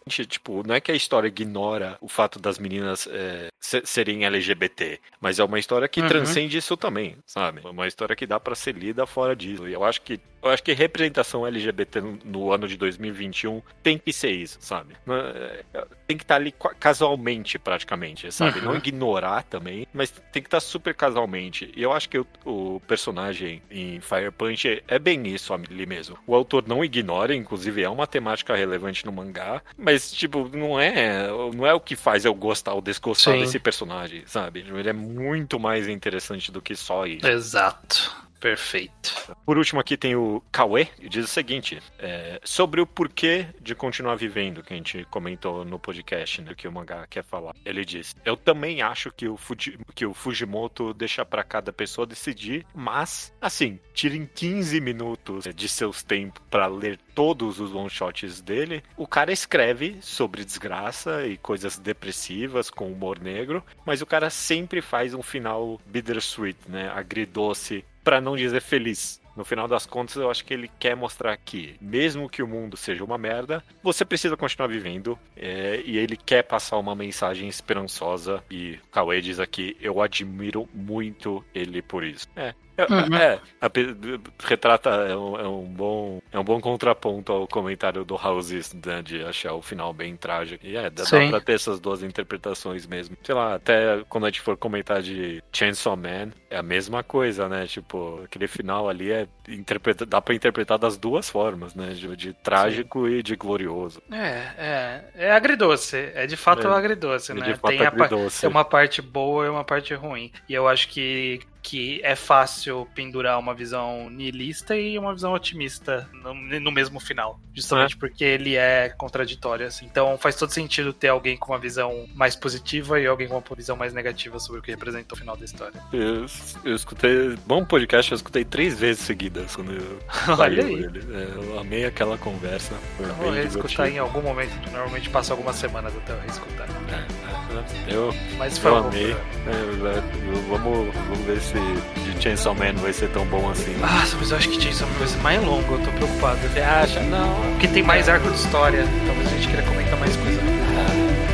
Gente, Tipo, não é que a história ignora o fato das meninas é, se- serem LGBT, mas é uma história que Uhum. transcende isso também, sabe? É uma história que dá pra ser lida fora disso. E eu acho que eu acho que representação LGBT no, no ano de 2021 tem que ser isso, sabe? É- Tem que estar ali qua- casualmente, praticamente, sabe? Uhum. Não ignorar também, mas tem que estar super casualmente. E eu acho que o, o personagem em Fire Punch é, é bem isso ali mesmo. O autor não ignora, inclusive é uma temática relevante no mangá, mas tipo, não é, não é o que faz eu gostar ou desgostar Sim. desse personagem, sabe? Ele é muito mais interessante do que só isso. Exato. Perfeito. Por último, aqui tem o Kawe, e diz o seguinte: é, sobre o porquê de continuar vivendo, que a gente comentou no podcast, né, que o mangá quer falar. Ele diz: Eu também acho que o, Fuji- que o Fujimoto deixa pra cada pessoa decidir, mas, assim, tirem 15 minutos de seus tempos pra ler todos os one-shots dele. O cara escreve sobre desgraça e coisas depressivas com humor negro, mas o cara sempre faz um final bittersweet, né? Agridoce, pra não dizer feliz. No final das contas, eu acho que ele quer mostrar que, mesmo que o mundo seja uma merda, você precisa continuar vivendo. é, e ele quer passar uma mensagem esperançosa. E Cauê diz aqui: eu admiro muito ele por isso. É. é, Uhum. é, ape- retrata é um, é um bom é um bom contraponto ao comentário do Houses né, de achar o final bem trágico e é dá, dá Sim. pra ter essas duas interpretações mesmo sei lá até quando a gente for comentar de Chainsaw Man é a mesma coisa né tipo aquele final ali é interpreta, dá pra interpretar das duas formas né de, de trágico e de glorioso É, é. É agridoce. É de fato É. agridoce, E né? tem, a agridoce. tem uma parte boa e uma parte ruim. E eu acho que, que é fácil pendurar uma visão niilista e uma visão otimista no, no mesmo final. Justamente porque ele é contraditório, assim. Então faz todo sentido ter alguém com uma visão mais positiva e alguém com uma visão mais negativa sobre o que representa o final da história. eu, eu escutei bom podcast eu escutei três vezes seguidas quando eu Olha aí. ele. É, eu amei aquela conversa foi Eu vou reescutar em algum momento. Normalmente passa algumas semanas até eu reescutar. É, é, eu Mas foi Eu amei. É, é, vamos, vamos ver se de Chainsaw Man vai ser tão bom assim. Ah, mas eu acho que Jason vai ser mais longo, eu tô preocupado. Você acha? Não. Porque tem mais arco de história. Talvez a gente queira comentar mais coisa.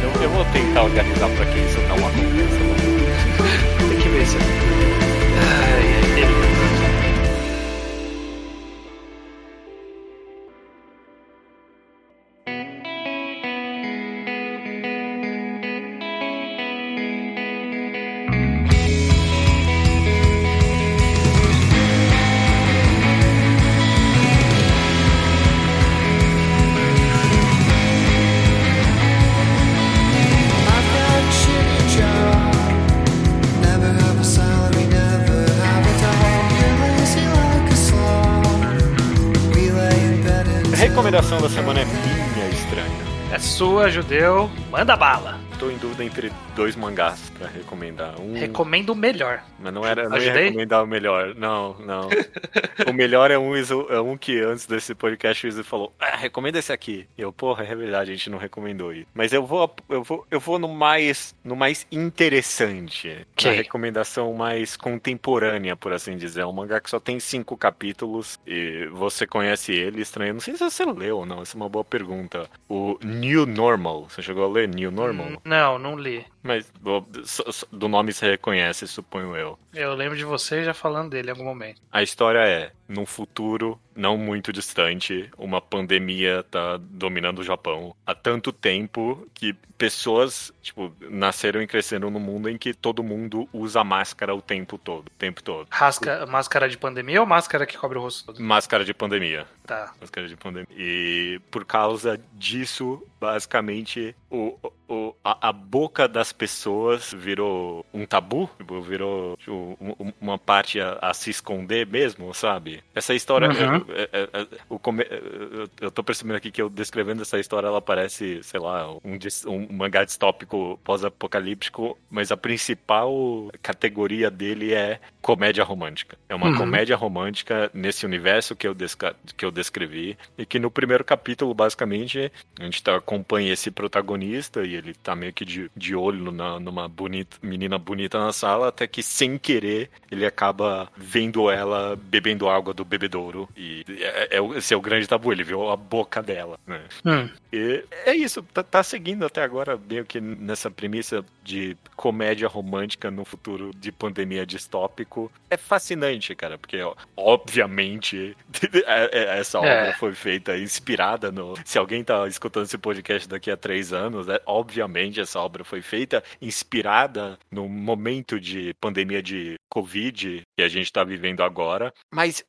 Eu, eu vou tentar organizar pra que isso não aconteça. Tem que ver isso. Ai, judeu. Manda bala. Tô em dúvida entre dois mangás pra recomendar. Um, Recomendo o melhor. mas não era, não ia recomendar o melhor. Não, não. o melhor é um, é um que antes desse podcast o Iso falou: ah, recomenda esse aqui. E eu, porra, é verdade, a gente não recomendou isso. Mas eu vou, eu vou, eu vou no mais, no mais interessante. Na Ok. recomendação mais contemporânea, por assim dizer. É um mangá que só tem cinco capítulos e você conhece ele, estranho. Não sei se você leu ou não, essa é uma boa pergunta. O New Normal. Você chegou a ler New Normal? Hum, Não, não li. Mas do, nome você reconhece, suponho eu. Eu lembro de você já falando dele em algum momento. A história é, num futuro não muito distante, uma pandemia tá dominando o Japão há tanto tempo que pessoas, tipo, nasceram e cresceram num mundo em que todo mundo usa máscara o tempo todo, o tempo todo. Rasca, máscara de pandemia ou máscara que cobre o rosto todo? Máscara de pandemia. Tá. Máscara de pandemia. E por causa disso, basicamente, o, o, a, a boca das pessoas virou um tabu, tipo, virou tipo, um- um- uma parte a, a se esconder mesmo, sabe? Essa história. Uhum. É- é- é- eu, tô percebendo aqui que eu descrevendo essa história, ela parece, sei lá, um, um mangá distópico pós-apocalíptico, mas a principal categoria dele é comédia romântica. É uma Uhum. comédia romântica nesse universo que eu, que eu descrevi. E que no primeiro capítulo, basicamente, a gente tá, acompanha esse protagonista e ele tá meio que de, de olho na- numa bonita, menina bonita na sala, até que sem querer ele acaba vendo ela bebendo água do bebedouro. E é, é o- esse é o grande tabu, ele viu a boca dela, né? Hum. E é isso, tá, tá seguindo até agora meio que nessa premissa de comédia romântica no futuro de pandemia distópico. É fascinante, cara, porque ó, obviamente é- é- essa obra É. foi feita inspirada no. Se alguém tá escutando esse podcast daqui a três anos, é, obviamente essa obra foi feita inspirada no momento de pandemia de Covid que a gente tá vivendo agora. Mas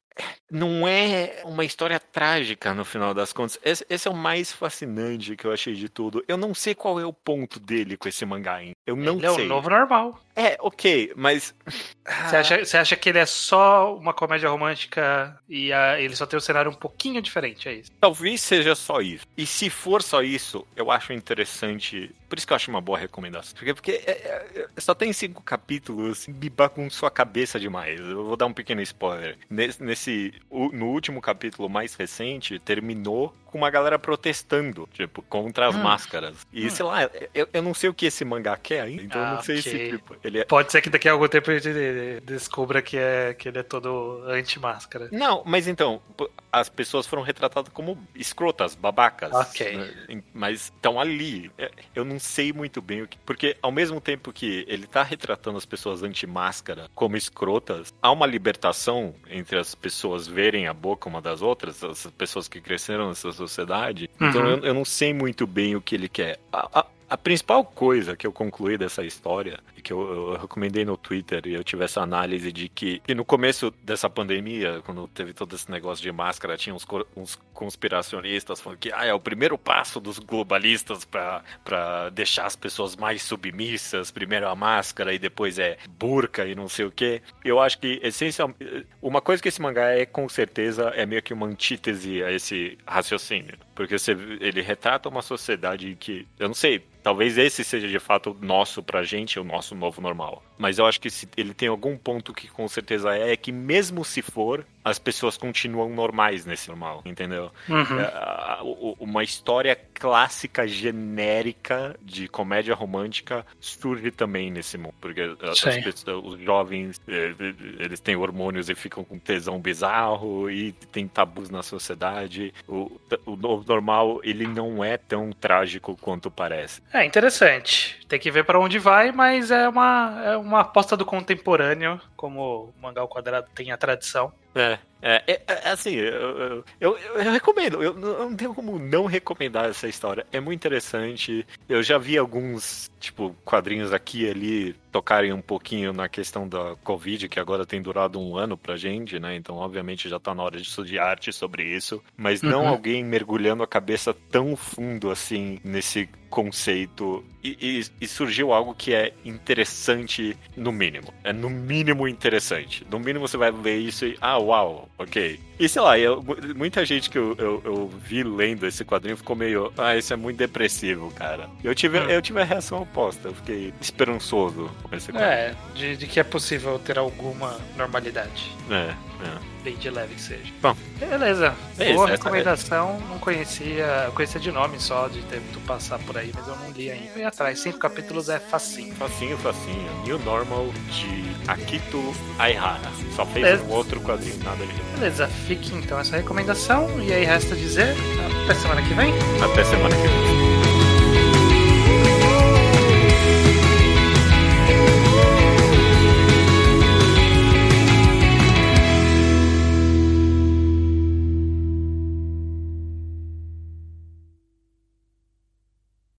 não é uma história trágica no final das contas. Esse, esse é o mais fascinante que eu achei de tudo. Eu não sei qual é o ponto dele com esse mangá ainda. Eu não ele é sei. o novo normal. É, ok, mas. Você acha, você acha que ele é só uma comédia romântica e a- ele só tem um cenário um pouquinho diferente, é isso? Talvez seja só isso. E se for só isso, eu acho interessante. Por isso que eu acho uma boa recomendação. Porque, porque é- é- é- só tem cinco capítulos, me bagunçou a cabeça demais. Eu vou dar um pequeno spoiler. Nesse, nesse- no último capítulo mais recente, terminou com uma galera protestando, tipo, contra as Hum. máscaras. E sei lá, eu, eu não sei o que esse mangá quer ainda, então eu Ah, não sei se, ok. tipo, ele é. Pode ser que daqui a algum tempo a gente descubra que, é, que ele é todo anti-máscara. Não, mas então, as pessoas foram retratadas como escrotas, babacas. Ok. né? Mas estão ali. É, Eu não sei muito bem o que. Porque ao mesmo tempo que ele tá retratando as pessoas anti-máscara como escrotas, há uma libertação entre as pessoas verem a boca uma das outras, as pessoas que cresceram nessa sociedade. Então Uhum. eu, eu não sei muito bem o que ele quer. A- a- a principal coisa que eu concluí dessa história, que eu, eu recomendei no Twitter, e eu tive essa análise de que, que no começo dessa pandemia, quando teve todo esse negócio de máscara, tinha uns, uns conspiracionistas falando que ah, é o primeiro passo dos globalistas pra deixar as pessoas mais submissas, primeiro a máscara e depois é burca e não sei o que. Eu acho que, essencialmente, uma coisa que esse mangá é, com certeza, é meio que uma antítese a esse raciocínio. Porque você, ele retrata uma sociedade que, eu não sei, talvez esse seja de fato nosso pra gente, o nosso novo normal. Mas eu acho que ele tem algum ponto que com certeza é, é que mesmo se for, as pessoas continuam normais nesse normal, entendeu? Uhum. É, uma história clássica, genérica de comédia romântica surge também nesse mundo. Porque pessoas, os jovens, eh, eles têm hormônios e ficam com tesão bizarro e tem tabus na sociedade. O, o normal, ele não é tão trágico quanto parece. É interessante. Tem que ver pra onde vai, mas é uma, é uma aposta do contemporâneo, como o mangá ao quadrado tem a tradição. É, é, é, é, assim, eu, eu, eu- eu recomendo, eu não eu não tenho como não recomendar essa história. É muito interessante. Eu já vi alguns, tipo, quadrinhos aqui e ali tocarem um pouquinho na questão da Covid, que agora tem durado um ano pra gente, né? Então, obviamente, já tá na hora de estudar arte sobre isso. Mas não Uhum. alguém mergulhando a cabeça tão fundo assim nesse conceito. E, e- e surgiu algo que é interessante, no mínimo. É no mínimo interessante. No mínimo você vai ver isso e. Ah, uau! ok. E sei lá, eu- muita gente que eu, eu, eu vi lendo esse quadrinho ficou meio. Ah, isso é muito depressivo, cara. Eu tive, Hum. eu tive a reação oposta, eu fiquei esperançoso com esse quadrinho. É, de, de que é possível ter alguma normalidade. É, é. Bem de leve que seja. Bom. Beleza. É isso, Boa é- recomendação. Não conhecia. Eu conhecia de nome só, de ter tu passar por aí, mas eu não li ainda. E atrás, cinco capítulos é facinho. Facinho, facinho. New Normal de Akito Aihara. Só fez É. um outro quadrinho, nada de Beleza, fique então essa recomendação. E aí resta dizer, até semana que vem. Até semana que vem.